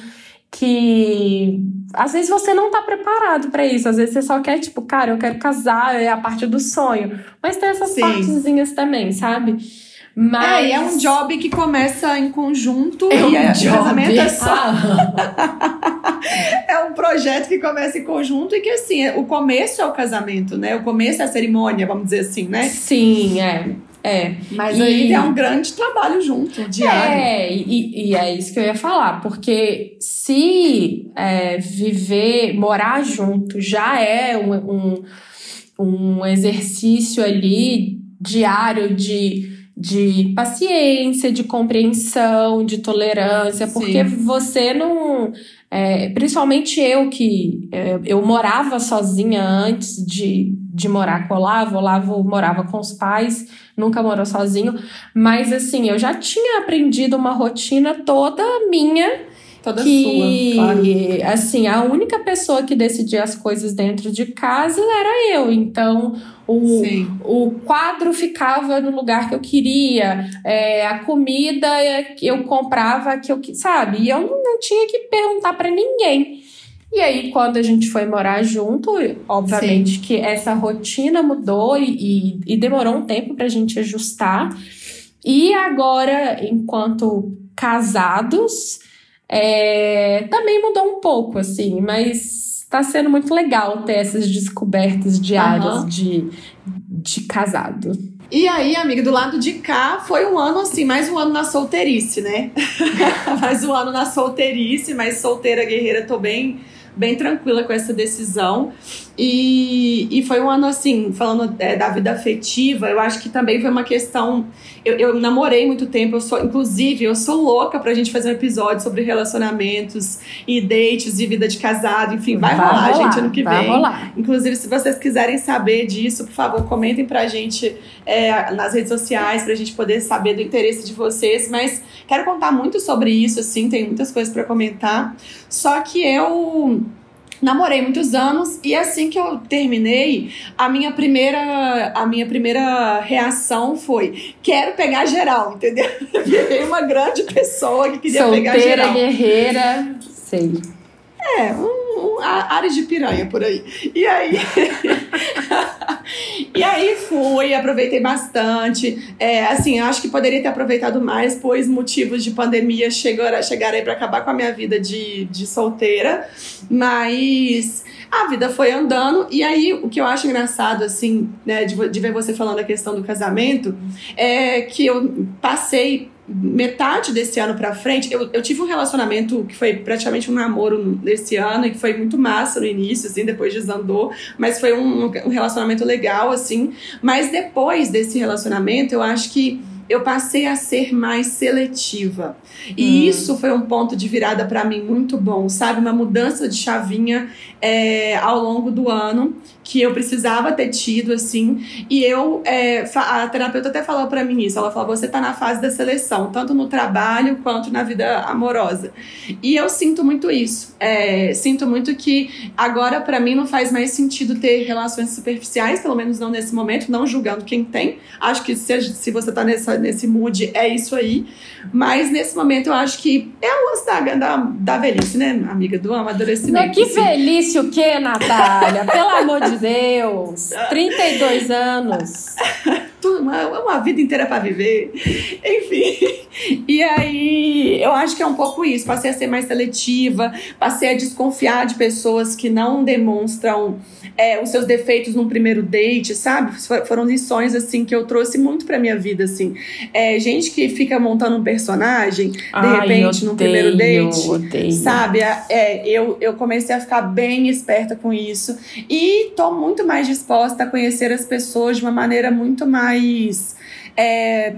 Speaker 1: que às vezes você não tá preparado para isso. Às vezes você só quer, tipo, cara, eu quero casar, é a parte do sonho. Mas tem essas Sim. partezinhas também, sabe?
Speaker 2: Mas... É, e é um job que começa em conjunto é e um é, job. casamento é só. é um projeto que começa em conjunto e que, assim, o começo é o casamento, né? O começo é a cerimônia, vamos dizer assim, né?
Speaker 1: Sim, é. É.
Speaker 2: Mas e... aí é um grande trabalho junto, diário.
Speaker 1: É, e, e, é isso que eu ia falar, porque se é, viver, morar junto já é um, um, um exercício ali diário de de paciência, de compreensão, de tolerância, porque Sim. você não. É, principalmente eu que é, eu morava sozinha antes de, de morar com o Olavo, o Olavo morava com os pais, nunca morou sozinho, mas assim, eu já tinha aprendido uma rotina toda minha
Speaker 2: Toda que, sua, claro.
Speaker 1: assim, a única pessoa que decidia as coisas dentro de casa era eu. Então, o, o quadro ficava no lugar que eu queria, é, a comida eu comprava que eu sabe? E eu não, não tinha que perguntar para ninguém. E aí, quando a gente foi morar junto, obviamente Sim. que essa rotina mudou e, e, e demorou um tempo pra gente ajustar. E agora, enquanto casados, é, também mudou um pouco, assim, mas está sendo muito legal ter essas descobertas diárias uhum. de, de casado.
Speaker 2: E aí, amiga, do lado de cá foi um ano assim, mais um ano na solteirice, né? mais um ano na solteirice, mas solteira guerreira, tô bem bem tranquila com essa decisão. E, e foi um ano assim, falando é, da vida afetiva, eu acho que também foi uma questão. Eu, eu namorei muito tempo, eu sou, inclusive, eu sou louca pra gente fazer um episódio sobre relacionamentos e dates e vida de casado, enfim, vai, vai rolar, rolar, gente, ano que
Speaker 1: vai
Speaker 2: vem.
Speaker 1: Rolar.
Speaker 2: Inclusive, se vocês quiserem saber disso, por favor, comentem pra gente é, nas redes sociais, pra gente poder saber do interesse de vocês. Mas quero contar muito sobre isso, assim, tem muitas coisas para comentar. Só que eu namorei muitos anos e assim que eu terminei, a minha primeira a minha primeira reação foi: quero pegar geral, entendeu? Peguei uma grande pessoa que queria
Speaker 1: Solteira,
Speaker 2: pegar geral.
Speaker 1: guerreira, sei.
Speaker 2: É, um, um, área de piranha por aí. E aí. e aí fui, aproveitei bastante. É, assim, acho que poderia ter aproveitado mais, pois motivos de pandemia chegaram, chegaram aí para acabar com a minha vida de, de solteira. Mas a vida foi andando, e aí o que eu acho engraçado, assim, né, de, de ver você falando a questão do casamento, é que eu passei metade desse ano pra frente, eu, eu tive um relacionamento que foi praticamente um namoro nesse ano e que foi muito massa no início, assim, depois desandou, mas foi um, um relacionamento legal, assim. Mas depois desse relacionamento, eu acho que eu passei a ser mais seletiva. E hum. isso foi um ponto de virada para mim muito bom, sabe? Uma mudança de chavinha é, ao longo do ano que eu precisava ter tido, assim. E eu, é, a terapeuta até falou para mim isso. Ela falou: você tá na fase da seleção, tanto no trabalho quanto na vida amorosa. E eu sinto muito isso. É, sinto muito que agora, para mim, não faz mais sentido ter relações superficiais, pelo menos não nesse momento, não julgando quem tem. Acho que se, se você tá nessa, nesse mood, é isso aí. Mas nesse momento eu acho que é o lance da, da, da velhice, né, amiga? Do amadurecimento.
Speaker 1: Mas que assim. velhice o quê, Natália? Pelo amor de Deus! 32 anos.
Speaker 2: Uma, uma vida inteira para viver. Enfim. E aí, eu acho que é um pouco isso. Passei a ser mais seletiva, passei a desconfiar de pessoas que não demonstram é, os seus defeitos num primeiro date, sabe? Foram lições, assim, que eu trouxe muito pra minha vida, assim. É, gente que fica montando um personagem, de Ai, repente, num primeiro date, odeio. sabe? É, é, eu, eu comecei a ficar bem esperta com isso e tô muito mais disposta a conhecer as pessoas de uma maneira muito mais... É,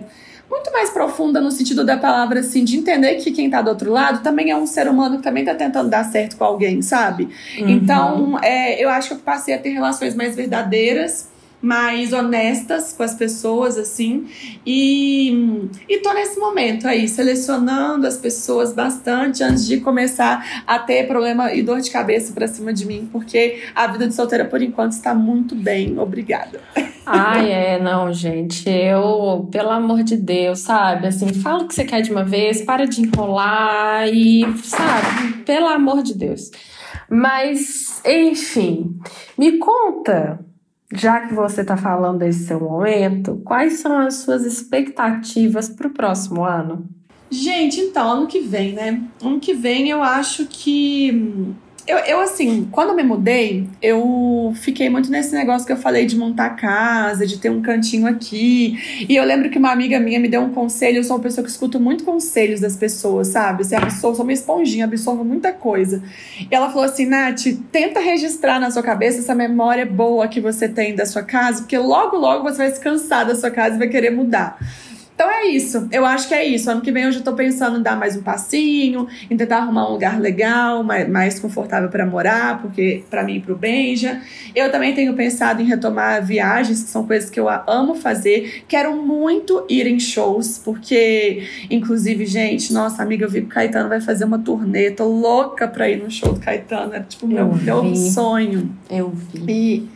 Speaker 2: muito mais profunda no sentido da palavra, assim, de entender que quem tá do outro lado também é um ser humano que também tá tentando dar certo com alguém, sabe? Uhum. Então, é, eu acho que eu passei a ter relações mais verdadeiras mais honestas com as pessoas, assim. E, e tô nesse momento aí, selecionando as pessoas bastante antes de começar a ter problema e dor de cabeça pra cima de mim, porque a vida de solteira, por enquanto, está muito bem. Obrigada.
Speaker 1: Ai, é, não, gente. Eu, pelo amor de Deus, sabe? Assim, fala o que você quer de uma vez, para de enrolar e, sabe? Pelo amor de Deus. Mas, enfim, me conta já que você está falando desse seu momento, quais são as suas expectativas para o próximo ano?
Speaker 2: Gente, então, ano que vem, né? Ano que vem eu acho que eu, eu, assim, quando me mudei, eu fiquei muito nesse negócio que eu falei de montar casa, de ter um cantinho aqui. E eu lembro que uma amiga minha me deu um conselho. Eu sou uma pessoa que escuto muito conselhos das pessoas, sabe? Você absorve, sou uma esponjinha, absorvo muita coisa. E ela falou assim: Nath, tenta registrar na sua cabeça essa memória boa que você tem da sua casa, porque logo, logo você vai se cansar da sua casa e vai querer mudar. Então é isso. Eu acho que é isso. Ano que vem eu já tô pensando em dar mais um passinho, em tentar arrumar um lugar legal, mais, mais confortável para morar, porque para mim e pro Benja. Eu também tenho pensado em retomar viagens, que são coisas que eu amo fazer. Quero muito ir em shows, porque, inclusive, gente, nossa amiga, eu vi que o Caetano vai fazer uma turnê. Tô louca pra ir no show do Caetano. Era tipo meu, meu sonho.
Speaker 1: Eu vi.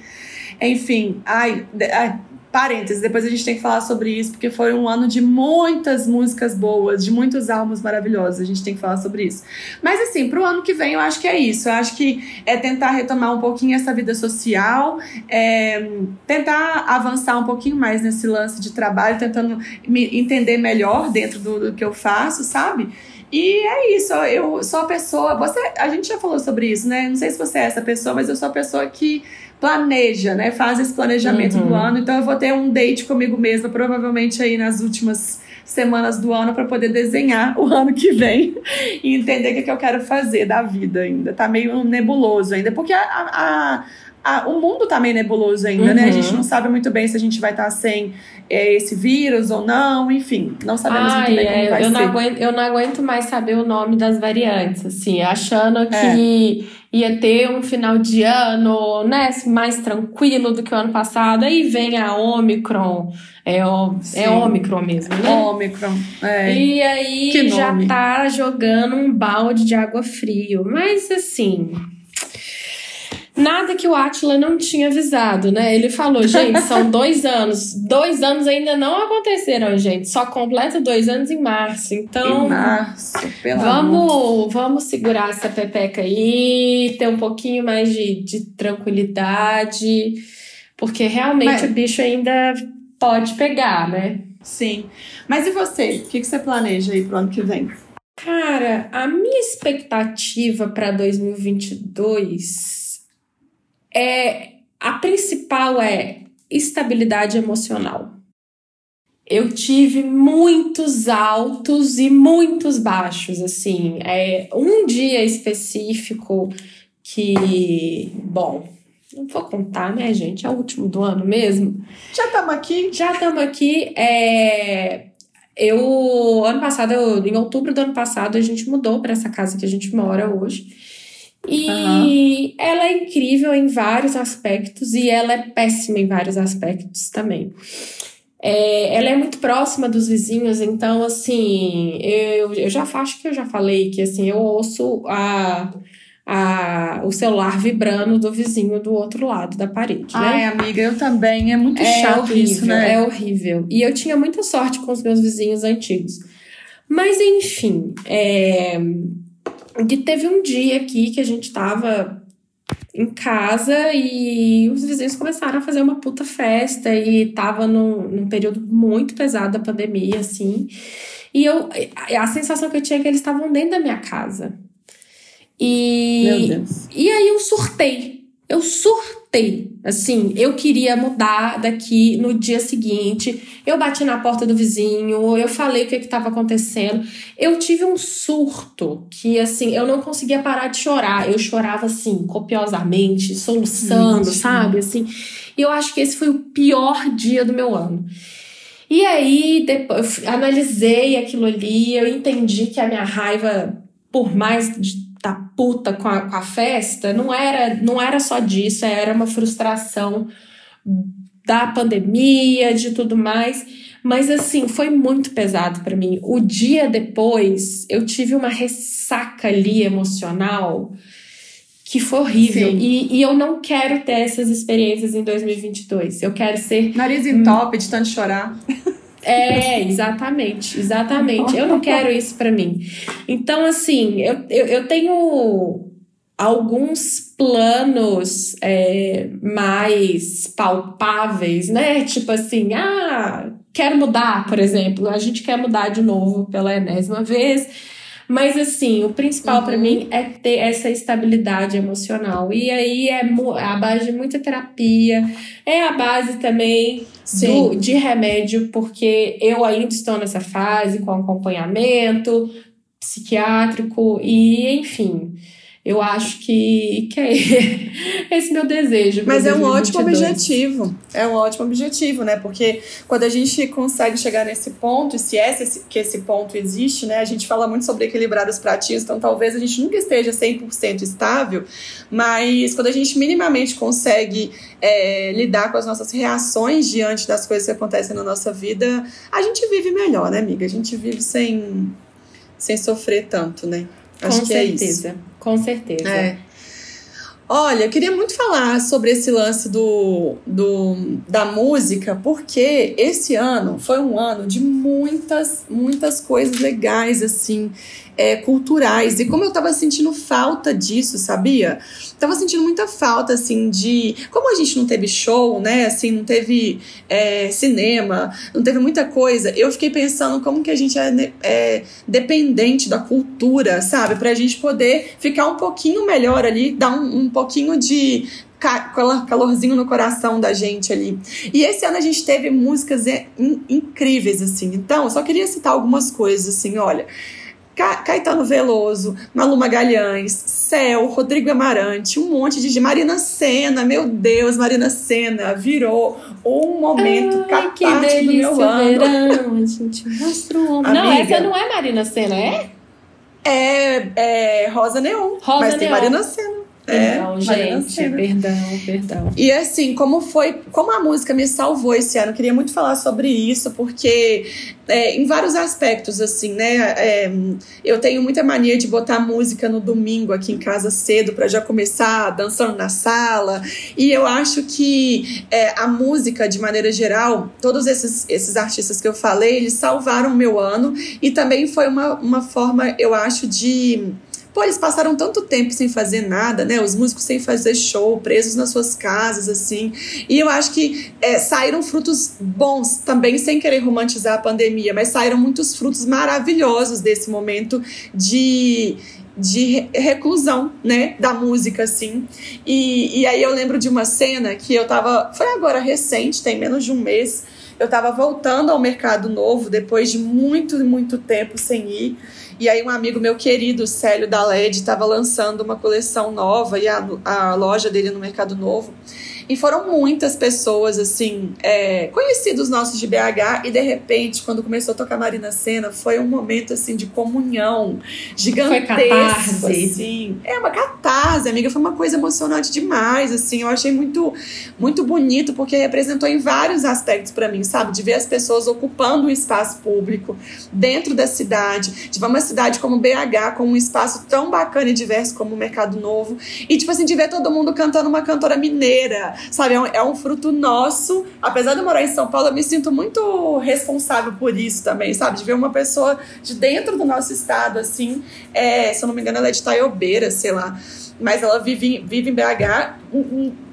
Speaker 2: E, enfim, ai, ai Parênteses, depois a gente tem que falar sobre isso, porque foi um ano de muitas músicas boas, de muitos álbuns maravilhosos. A gente tem que falar sobre isso. Mas, assim, pro ano que vem, eu acho que é isso. Eu acho que é tentar retomar um pouquinho essa vida social, é, tentar avançar um pouquinho mais nesse lance de trabalho, tentando me entender melhor dentro do, do que eu faço, sabe? E é isso, eu sou a pessoa. Você, a gente já falou sobre isso, né? Não sei se você é essa pessoa, mas eu sou a pessoa que planeja, né? Faz esse planejamento uhum. do ano. Então eu vou ter um date comigo mesma, provavelmente aí nas últimas semanas do ano, para poder desenhar o ano que vem e entender o que, é que eu quero fazer da vida ainda. Tá meio nebuloso ainda, porque a, a, a o mundo tá meio nebuloso ainda, uhum. né? A gente uhum. não sabe muito bem se a gente vai estar tá sem é, esse vírus ou não, enfim, não sabemos Ai, muito bem como é, vai
Speaker 1: eu
Speaker 2: ser.
Speaker 1: Não aguento, eu não aguento mais saber o nome das variantes, assim, achando que é. ia ter um final de ano, né, mais tranquilo do que o ano passado, aí vem a Omicron, é, o, é Omicron mesmo, né?
Speaker 2: Omicron, é.
Speaker 1: E aí já tá jogando um balde de água frio, mas assim... Nada que o Atila não tinha avisado, né? Ele falou, gente, são dois anos. Dois anos ainda não aconteceram, gente. Só completa dois anos em março. Então.
Speaker 2: Em março, pelo
Speaker 1: vamos, amor. vamos segurar essa pepeca aí, ter um pouquinho mais de, de tranquilidade. Porque realmente Mas... o bicho ainda pode pegar, né?
Speaker 2: Sim. Mas e você? O que, que você planeja aí pro ano que vem?
Speaker 1: Cara, a minha expectativa para 2022 é a principal é estabilidade emocional. Eu tive muitos altos e muitos baixos, assim. É um dia específico que, bom, não vou contar, né, gente? É o último do ano mesmo.
Speaker 2: Já estamos aqui?
Speaker 1: Já estamos aqui. É... Eu, ano passado, eu, em outubro do ano passado, a gente mudou para essa casa que a gente mora hoje. E uhum. ela é incrível em vários aspectos e ela é péssima em vários aspectos também. É, ela é muito próxima dos vizinhos, então, assim, eu, eu já acho que eu já falei que, assim, eu ouço a a, o celular vibrando do vizinho do outro lado da parede. Né?
Speaker 2: Ai, amiga, eu também. É muito é chato
Speaker 1: horrível,
Speaker 2: isso, né?
Speaker 1: É horrível. E eu tinha muita sorte com os meus vizinhos antigos. Mas, enfim, é... que teve um dia aqui que a gente tava em casa e os vizinhos começaram a fazer uma puta festa e tava num, num período muito pesado da pandemia, assim. E eu, a sensação que eu tinha é que eles estavam dentro da minha casa. E, Meu Deus. e aí eu surtei. Eu surtei. Assim, eu queria mudar daqui no dia seguinte. Eu bati na porta do vizinho, eu falei o que estava acontecendo. Eu tive um surto que, assim, eu não conseguia parar de chorar. Eu chorava, assim, copiosamente, soluçando, Gente. sabe? Assim, e eu acho que esse foi o pior dia do meu ano. E aí, depois, eu analisei aquilo ali, eu entendi que a minha raiva, por mais de tá puta com a, com a festa, não era, não era só disso, era uma frustração da pandemia, de tudo mais. Mas assim, foi muito pesado para mim. O dia depois, eu tive uma ressaca ali emocional que foi horrível. E, e, eu não quero ter essas experiências em 2022. Eu quero ser.
Speaker 2: Nariz top de tanto chorar.
Speaker 1: É, exatamente, exatamente. Eu não quero isso para mim. Então, assim, eu, eu, eu tenho alguns planos é, mais palpáveis, né? Tipo assim, ah, quero mudar, por exemplo. A gente quer mudar de novo pela enésima vez mas assim, o principal uhum. para mim é ter essa estabilidade emocional. E aí é a base de muita terapia, é a base também do, de remédio, porque eu ainda estou nessa fase com acompanhamento psiquiátrico e enfim. Eu acho que, que é esse meu desejo.
Speaker 2: Mas é um ótimo objetivo. É um ótimo objetivo, né? Porque quando a gente consegue chegar nesse ponto, e se é esse, que esse ponto existe, né? A gente fala muito sobre equilibrar os pratinhos, então talvez a gente nunca esteja 100% estável, mas quando a gente minimamente consegue é, lidar com as nossas reações diante das coisas que acontecem na nossa vida, a gente vive melhor, né, amiga? A gente vive sem, sem sofrer tanto, né?
Speaker 1: Acho Com que certeza. é isso. Com certeza.
Speaker 2: É. Olha, eu queria muito falar sobre esse lance do, do, da música, porque esse ano foi um ano de muitas, muitas coisas legais, assim é, culturais. E como eu tava sentindo falta disso, sabia? Tava sentindo muita falta, assim, de. Como a gente não teve show, né? Assim, não teve é, cinema, não teve muita coisa. Eu fiquei pensando como que a gente é, é dependente da cultura, sabe? Pra gente poder ficar um pouquinho melhor ali, dar um, um pouquinho de calorzinho no coração da gente ali. E esse ano a gente teve músicas incríveis, assim. Então, só queria citar algumas coisas, assim, olha. Caetano Veloso, Malu Magalhães, Céu, Rodrigo Amarante, um monte de Marina Senna, meu Deus, Marina Senna virou um momento
Speaker 1: Ai, que delícia, do meu ano. Verão, a gente mostra o Não, essa não é Marina Senna, é?
Speaker 2: É, é Rosa Neon, Rosa mas Neon. tem Marina Senna.
Speaker 1: Perdão, é, gente, perdão, perdão.
Speaker 2: E assim, como foi, como a música me salvou esse ano, queria muito falar sobre isso, porque é, em vários aspectos, assim, né? É, eu tenho muita mania de botar música no domingo aqui em casa cedo para já começar dançando na sala. E eu acho que é, a música, de maneira geral, todos esses, esses artistas que eu falei, eles salvaram o meu ano e também foi uma, uma forma, eu acho, de Pô, eles passaram tanto tempo sem fazer nada, né? Os músicos sem fazer show, presos nas suas casas, assim. E eu acho que é, saíram frutos bons, também sem querer romantizar a pandemia, mas saíram muitos frutos maravilhosos desse momento de de reclusão, né, da música, assim. E, e aí eu lembro de uma cena que eu tava, foi agora recente, tem menos de um mês, eu tava voltando ao mercado novo depois de muito, muito tempo sem ir. E aí um amigo meu querido, Célio da LED, estava lançando uma coleção nova e a, a loja dele no Mercado Novo. E foram muitas pessoas, assim, é, conhecidos nossos de BH, e de repente, quando começou a tocar Marina Senna, foi um momento, assim, de comunhão gigantesco. Foi catarse. Assim. É uma catarse, amiga, foi uma coisa emocionante demais, assim, eu achei muito, muito bonito, porque representou em vários aspectos para mim, sabe? De ver as pessoas ocupando o espaço público dentro da cidade, de ver uma cidade como BH, com um espaço tão bacana e diverso como o Mercado Novo, e, tipo assim, de ver todo mundo cantando uma cantora mineira, sabe? É um, é um, fruto nosso. Apesar de eu morar em São Paulo, eu me sinto muito responsável por isso também, sabe? De ver uma pessoa de dentro do nosso estado, assim. É, se eu não me engano, ela é de Taiobeira, sei lá. Mas ela vive, vive em BH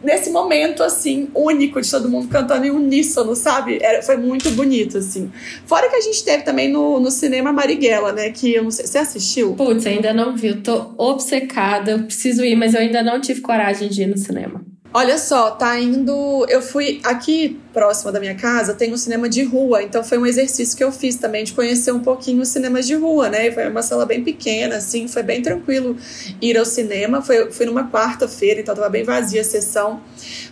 Speaker 2: nesse momento, assim, único de todo mundo cantando em uníssono, sabe? Era, foi muito bonito, assim. Fora que a gente teve também no, no cinema Marighella, né? Que eu não sei. Você assistiu?
Speaker 1: Putz, ainda não vi. Eu tô obcecada. Eu preciso ir, mas eu ainda não tive coragem de ir no cinema.
Speaker 2: Olha só, tá indo. Eu fui aqui próxima da minha casa, tem um cinema de rua, então foi um exercício que eu fiz também de conhecer um pouquinho os cinemas de rua, né? Foi uma sala bem pequena, assim, foi bem tranquilo ir ao cinema. Foi, fui numa quarta-feira, então tava bem vazia a sessão.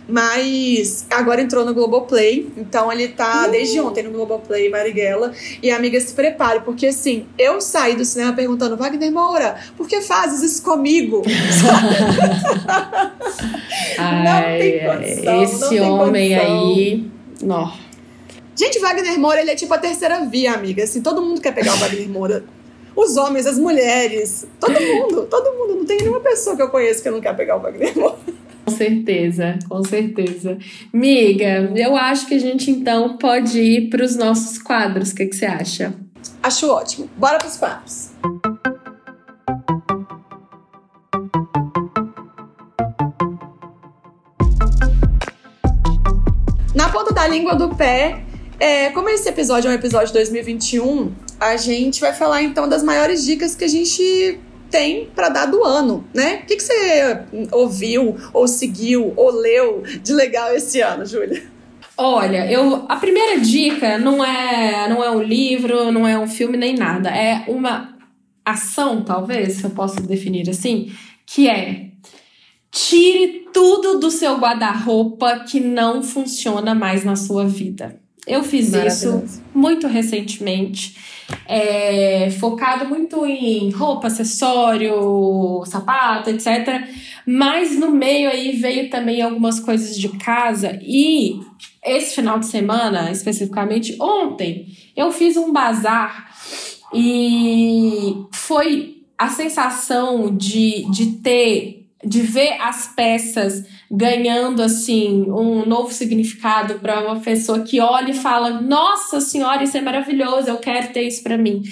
Speaker 2: Mas agora entrou no Globoplay, então ele tá uhum. desde ontem no Globoplay, Marighella. E amiga, se prepare, porque assim, eu saí do cinema perguntando, Wagner Moura, por que fazes isso comigo?
Speaker 1: não tem condição. Esse homem condição. aí. Não.
Speaker 2: Gente, Wagner Moura, ele é tipo a terceira via, amiga. Assim, todo mundo quer pegar o Wagner Moura. Os homens, as mulheres, todo mundo, todo mundo. Não tem nenhuma pessoa que eu conheço que não quer pegar o Wagner Moura.
Speaker 1: Com certeza, com certeza. Miga, eu acho que a gente então pode ir para os nossos quadros. O que, que você acha?
Speaker 2: Acho ótimo. Bora para os quadros. Da língua do pé, é, como esse episódio é um episódio de 2021, a gente vai falar então das maiores dicas que a gente tem para dar do ano, né? O que, que você ouviu, ou seguiu, ou leu de legal esse ano, Júlia?
Speaker 1: Olha, eu a primeira dica não é não é um livro, não é um filme nem nada, é uma ação, talvez, se eu posso definir assim, que é tire tudo do seu guarda-roupa que não funciona mais na sua vida. Eu fiz isso muito recentemente é, focado muito em roupa, acessório, sapato, etc. Mas no meio aí veio também algumas coisas de casa e esse final de semana, especificamente ontem, eu fiz um bazar e foi a sensação de, de ter de ver as peças ganhando assim um novo significado para uma pessoa que olha e fala: "Nossa senhora, isso é maravilhoso, eu quero ter isso para mim".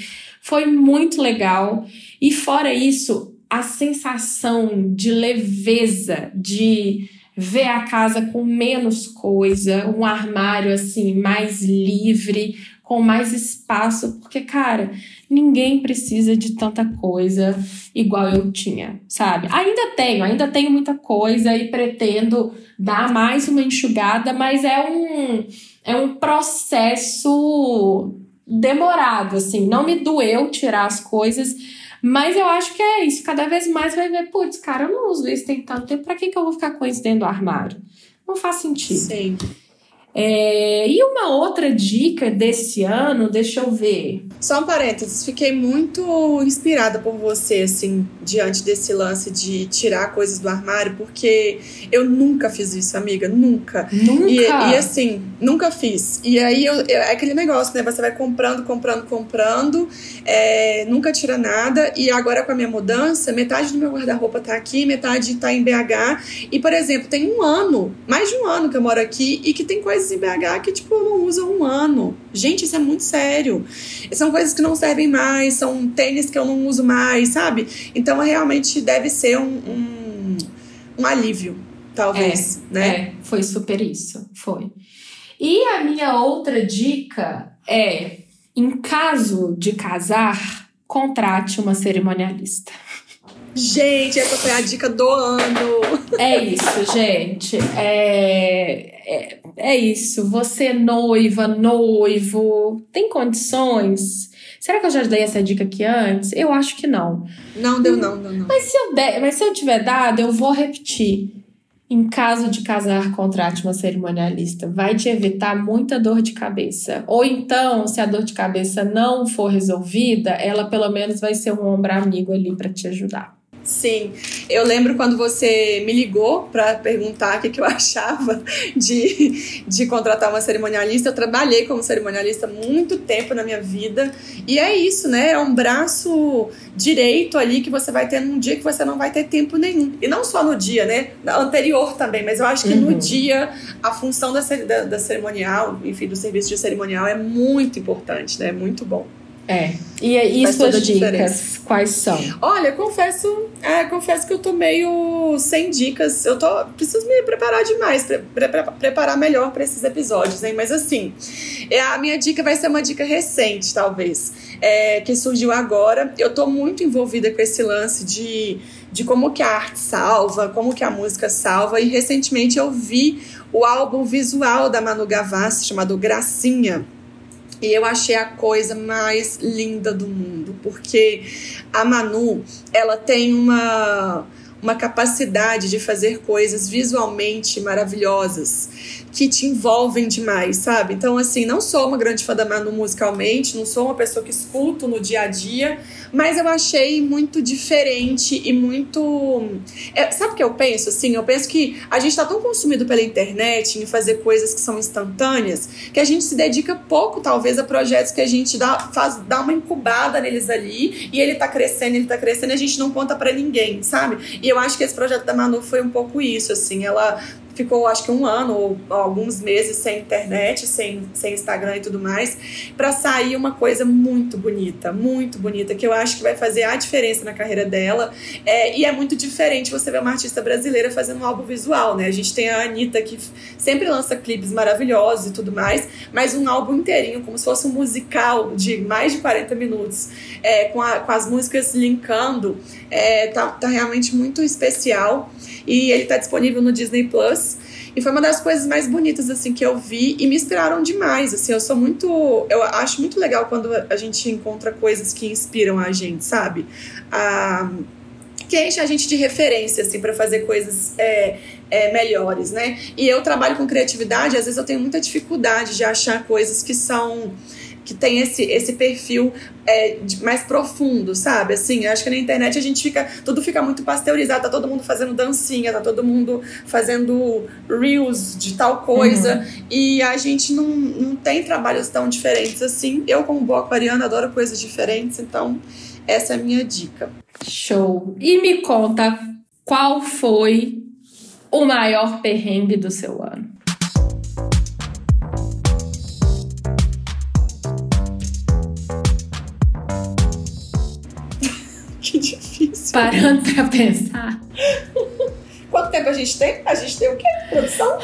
Speaker 1: Foi muito legal. E fora isso, a sensação de leveza, de ver a casa com menos coisa, um armário assim mais livre, com mais espaço, porque cara, ninguém precisa de tanta coisa igual eu tinha, sabe? Ainda tenho, ainda tenho muita coisa e pretendo dar mais uma enxugada, mas é um é um processo demorado, assim, não me doeu tirar as coisas, mas eu acho que é isso, cada vez mais vai ver, putz, cara, eu não uso isso tem tanto tempo, pra que, que eu vou ficar com isso dentro do armário? Não faz sentido.
Speaker 2: Sim.
Speaker 1: É, e uma outra dica desse ano, deixa eu ver.
Speaker 2: Só um parênteses, fiquei muito inspirada por você, assim, diante desse lance de tirar coisas do armário, porque eu nunca fiz isso, amiga, nunca.
Speaker 1: Nunca?
Speaker 2: E, e assim, nunca fiz. E aí eu, é aquele negócio, né? Você vai comprando, comprando, comprando, é, nunca tira nada. E agora com a minha mudança, metade do meu guarda-roupa tá aqui, metade tá em BH. E, por exemplo, tem um ano, mais de um ano que eu moro aqui e que tem coisas em BH que, tipo, eu não uso há um ano. Gente, isso é muito sério. São coisas que não servem mais, são tênis que eu não uso mais, sabe? Então, realmente deve ser um, um, um alívio, talvez,
Speaker 1: é,
Speaker 2: né?
Speaker 1: É, foi super isso, foi. E a minha outra dica é, em caso de casar, contrate uma cerimonialista.
Speaker 2: Gente, essa foi a dica do ano.
Speaker 1: É isso, gente. É, é, é isso. Você é noiva, noivo, tem condições? Será que eu já dei essa dica aqui antes? Eu acho que não.
Speaker 2: Não deu, não, não, não.
Speaker 1: Mas se eu, der, mas se eu tiver dado, eu vou repetir. Em caso de casar, contrate uma cerimonialista. Vai te evitar muita dor de cabeça. Ou então, se a dor de cabeça não for resolvida, ela pelo menos vai ser um ombro amigo ali para te ajudar.
Speaker 2: Sim, eu lembro quando você me ligou para perguntar o que, que eu achava de, de contratar uma cerimonialista. Eu trabalhei como cerimonialista muito tempo na minha vida e é isso, né? É um braço direito ali que você vai ter num dia que você não vai ter tempo nenhum. E não só no dia, né? Anterior também, mas eu acho que uhum. no dia a função da, da, da cerimonial, enfim, do serviço de cerimonial é muito importante, né? É muito bom.
Speaker 1: É. E, e suas dicas, quais são?
Speaker 2: Olha, confesso, é, confesso que eu tô meio sem dicas. Eu tô preciso me preparar demais, pre, pre, preparar melhor para esses episódios, hein? Mas assim, é, a minha dica vai ser uma dica recente, talvez, é, que surgiu agora. Eu tô muito envolvida com esse lance de de como que a arte salva, como que a música salva. E recentemente eu vi o álbum visual da Manu Gavassi chamado Gracinha e eu achei a coisa mais linda do mundo, porque a Manu, ela tem uma uma capacidade de fazer coisas visualmente maravilhosas que te envolvem demais, sabe? Então, assim, não sou uma grande fã da Manu musicalmente, não sou uma pessoa que escuto no dia a dia, mas eu achei muito diferente e muito. É, sabe o que eu penso? Assim, eu penso que a gente tá tão consumido pela internet em fazer coisas que são instantâneas que a gente se dedica pouco, talvez, a projetos que a gente dá, faz, dá uma incubada neles ali e ele tá crescendo, ele tá crescendo e a gente não conta para ninguém, sabe? E eu acho que esse projeto da Manu foi um pouco isso, assim, ela ficou acho que um ano ou alguns meses sem internet, sem, sem Instagram e tudo mais, para sair uma coisa muito bonita, muito bonita, que eu acho que vai fazer a diferença na carreira dela. É, e é muito diferente você ver uma artista brasileira fazendo um álbum visual, né? A gente tem a Anitta que sempre lança clipes maravilhosos e tudo mais, mas um álbum inteirinho, como se fosse um musical de mais de 40 minutos, é, com, a, com as músicas linkando, é, tá, tá realmente muito especial. E ele tá disponível no Disney Plus. E foi uma das coisas mais bonitas, assim, que eu vi e me inspiraram demais, assim, eu sou muito... Eu acho muito legal quando a gente encontra coisas que inspiram a gente, sabe? A que enche a gente de referência, assim, para fazer coisas é, é, melhores, né? E eu trabalho com criatividade, às vezes eu tenho muita dificuldade de achar coisas que são que tem esse, esse perfil é, mais profundo, sabe? Assim, acho que na internet a gente fica. Tudo fica muito pasteurizado, tá todo mundo fazendo dancinha, tá todo mundo fazendo reels de tal coisa. Uhum. E a gente não, não tem trabalhos tão diferentes assim. Eu, como boa aquariana, adoro coisas diferentes, então essa é a minha dica.
Speaker 1: Show! E me conta qual foi o maior perrengue do seu ano? Parando pra pensar.
Speaker 2: Quanto tempo a gente tem? A gente tem o quê? Produção?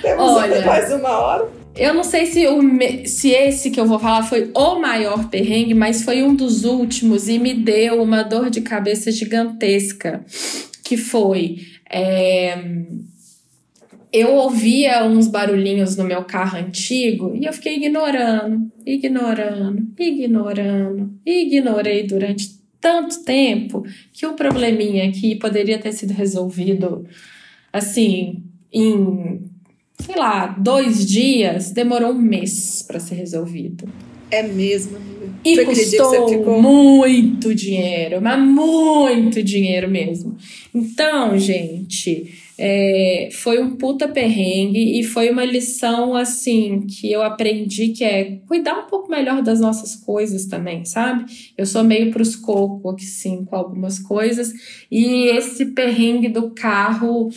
Speaker 2: Temos Olha, mais uma hora.
Speaker 1: Eu não sei se, o, se esse que eu vou falar foi o maior perrengue, mas foi um dos últimos e me deu uma dor de cabeça gigantesca. Que foi. É, eu ouvia uns barulhinhos no meu carro antigo e eu fiquei ignorando, ignorando, ignorando, ignorei durante tanto tempo que o probleminha aqui poderia ter sido resolvido assim em sei lá dois dias demorou um mês para ser resolvido.
Speaker 2: É mesmo amiga.
Speaker 1: e você custou ficou... muito dinheiro mas muito dinheiro mesmo. Então gente é, foi um puta perrengue e foi uma lição assim que eu aprendi que é cuidar um pouco melhor das nossas coisas também, sabe? Eu sou meio pros cocos, sim, com algumas coisas, e esse perrengue do carro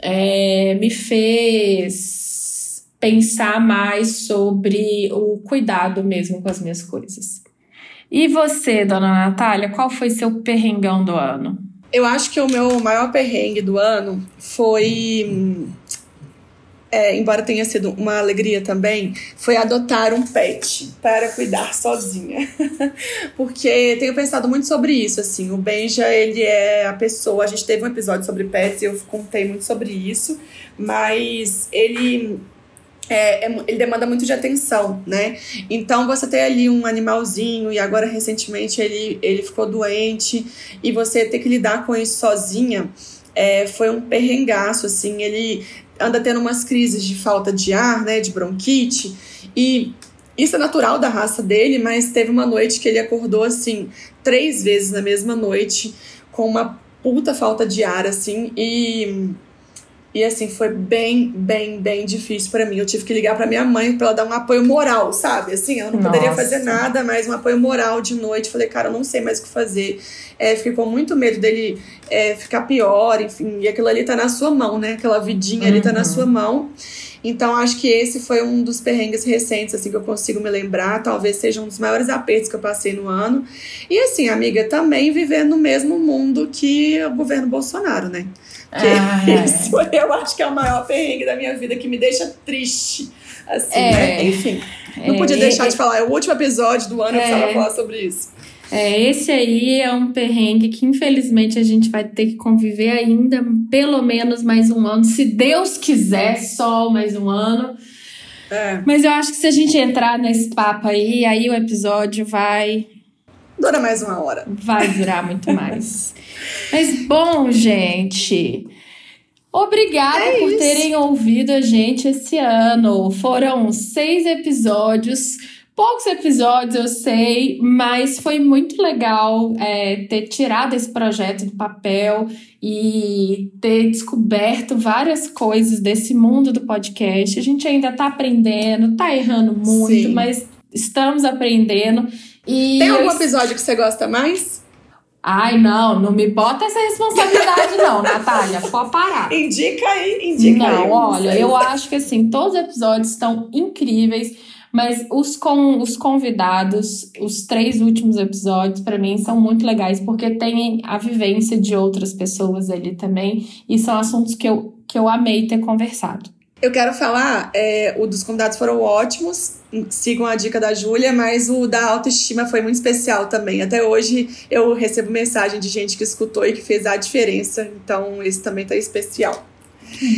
Speaker 1: é, me fez pensar mais sobre o cuidado mesmo com as minhas coisas. E você, dona Natália, qual foi seu perrengão do ano?
Speaker 2: Eu acho que o meu maior perrengue do ano foi. é, embora tenha sido uma alegria também, foi adotar um pet para cuidar sozinha. Porque tenho pensado muito sobre isso, assim. O Benja, ele é a pessoa... A gente teve um episódio sobre pets e eu contei muito sobre isso. Mas ele... É, é, ele demanda muito de atenção, né? Então você ter ali um animalzinho e agora recentemente ele, ele ficou doente e você ter que lidar com isso sozinha é, foi um perrengaço, assim. Ele anda tendo umas crises de falta de ar, né, de bronquite, e isso é natural da raça dele, mas teve uma noite que ele acordou assim, três vezes na mesma noite, com uma puta falta de ar, assim, e e assim, foi bem, bem, bem difícil para mim. Eu tive que ligar para minha mãe para ela dar um apoio moral, sabe? Assim, eu não Nossa. poderia fazer nada, mas um apoio moral de noite. Falei, cara, eu não sei mais o que fazer. É, fiquei com muito medo dele é, ficar pior, enfim. E aquilo ali tá na sua mão, né? Aquela vidinha uhum. ali tá na uhum. sua mão. Então, acho que esse foi um dos perrengues recentes, assim, que eu consigo me lembrar. Talvez seja um dos maiores apertos que eu passei no ano. E, assim, amiga, também viver no mesmo mundo que o governo Bolsonaro, né? Que ah, isso eu acho que é o maior perrengue da minha vida, que me deixa triste. Assim, é, né? Enfim. Não podia é, deixar de falar. É o último episódio do ano é, eu precisava falar sobre isso.
Speaker 1: É, esse aí é um perrengue que infelizmente a gente vai ter que conviver ainda pelo menos mais um ano, se Deus quiser, só mais um ano. É. Mas eu acho que se a gente entrar nesse papo aí, aí o episódio vai.
Speaker 2: Dura mais uma hora.
Speaker 1: Vai durar muito mais. Mas bom, gente. Obrigada é por terem ouvido a gente esse ano. Foram seis episódios poucos episódios, eu sei, mas foi muito legal é, ter tirado esse projeto do papel e ter descoberto várias coisas desse mundo do podcast. A gente ainda tá aprendendo, tá errando muito, Sim. mas estamos aprendendo. E
Speaker 2: Tem algum episódio que você gosta mais?
Speaker 1: Ai, não, não me bota essa responsabilidade, não, Natália. Pode parar.
Speaker 2: Indica aí, indica
Speaker 1: não,
Speaker 2: aí.
Speaker 1: Não, olha, eu acho que assim, todos os episódios estão incríveis. Mas os, com, os convidados, os três últimos episódios, para mim, são muito legais, porque tem a vivência de outras pessoas ali também, e são assuntos que eu, que eu amei ter conversado.
Speaker 2: Eu quero falar, é, o dos convidados foram ótimos, sigam a dica da Júlia, mas o da autoestima foi muito especial também. Até hoje eu recebo mensagem de gente que escutou e que fez a diferença, então esse também tá especial.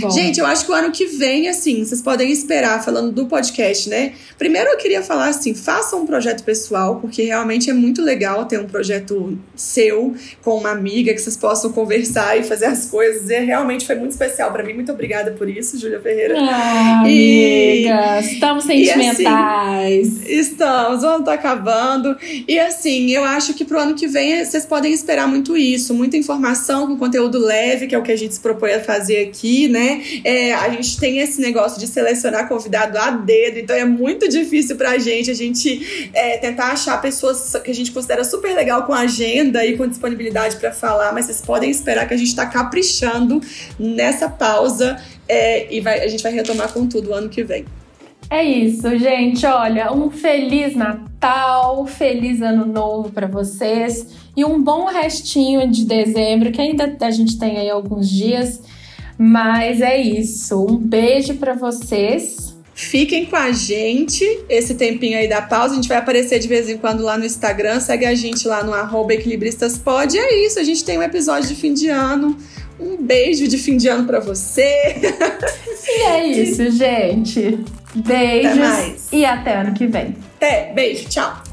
Speaker 2: Bom. Gente, eu acho que o ano que vem, assim, vocês podem esperar, falando do podcast, né? Primeiro eu queria falar assim: façam um projeto pessoal, porque realmente é muito legal ter um projeto seu com uma amiga que vocês possam conversar e fazer as coisas. E realmente foi muito especial para mim. Muito obrigada por isso, Júlia Ferreira.
Speaker 1: Ah, e, amiga, estamos sentimentais.
Speaker 2: Assim, estamos, o ano tá acabando. E assim, eu acho que pro ano que vem vocês podem esperar muito isso, muita informação com conteúdo leve, que é o que a gente se propõe a fazer aqui né? É, a gente tem esse negócio de selecionar convidado a dedo, então é muito difícil pra gente a gente é, tentar achar pessoas que a gente considera super legal com agenda e com disponibilidade para falar, mas vocês podem esperar que a gente tá caprichando nessa pausa é, e vai, a gente vai retomar com tudo ano que vem.
Speaker 1: É isso, gente. Olha, um feliz Natal, feliz Ano Novo para vocês e um bom restinho de dezembro, que ainda a gente tem aí alguns dias. Mas é isso. Um beijo para vocês.
Speaker 2: Fiquem com a gente esse tempinho aí da pausa. A gente vai aparecer de vez em quando lá no Instagram. Segue a gente lá no arroba equilibristaspod. E é isso, a gente tem um episódio de fim de ano. Um beijo de fim de ano para você.
Speaker 1: E é isso, gente. Beijos. Até. E até ano que vem.
Speaker 2: Até, beijo, tchau.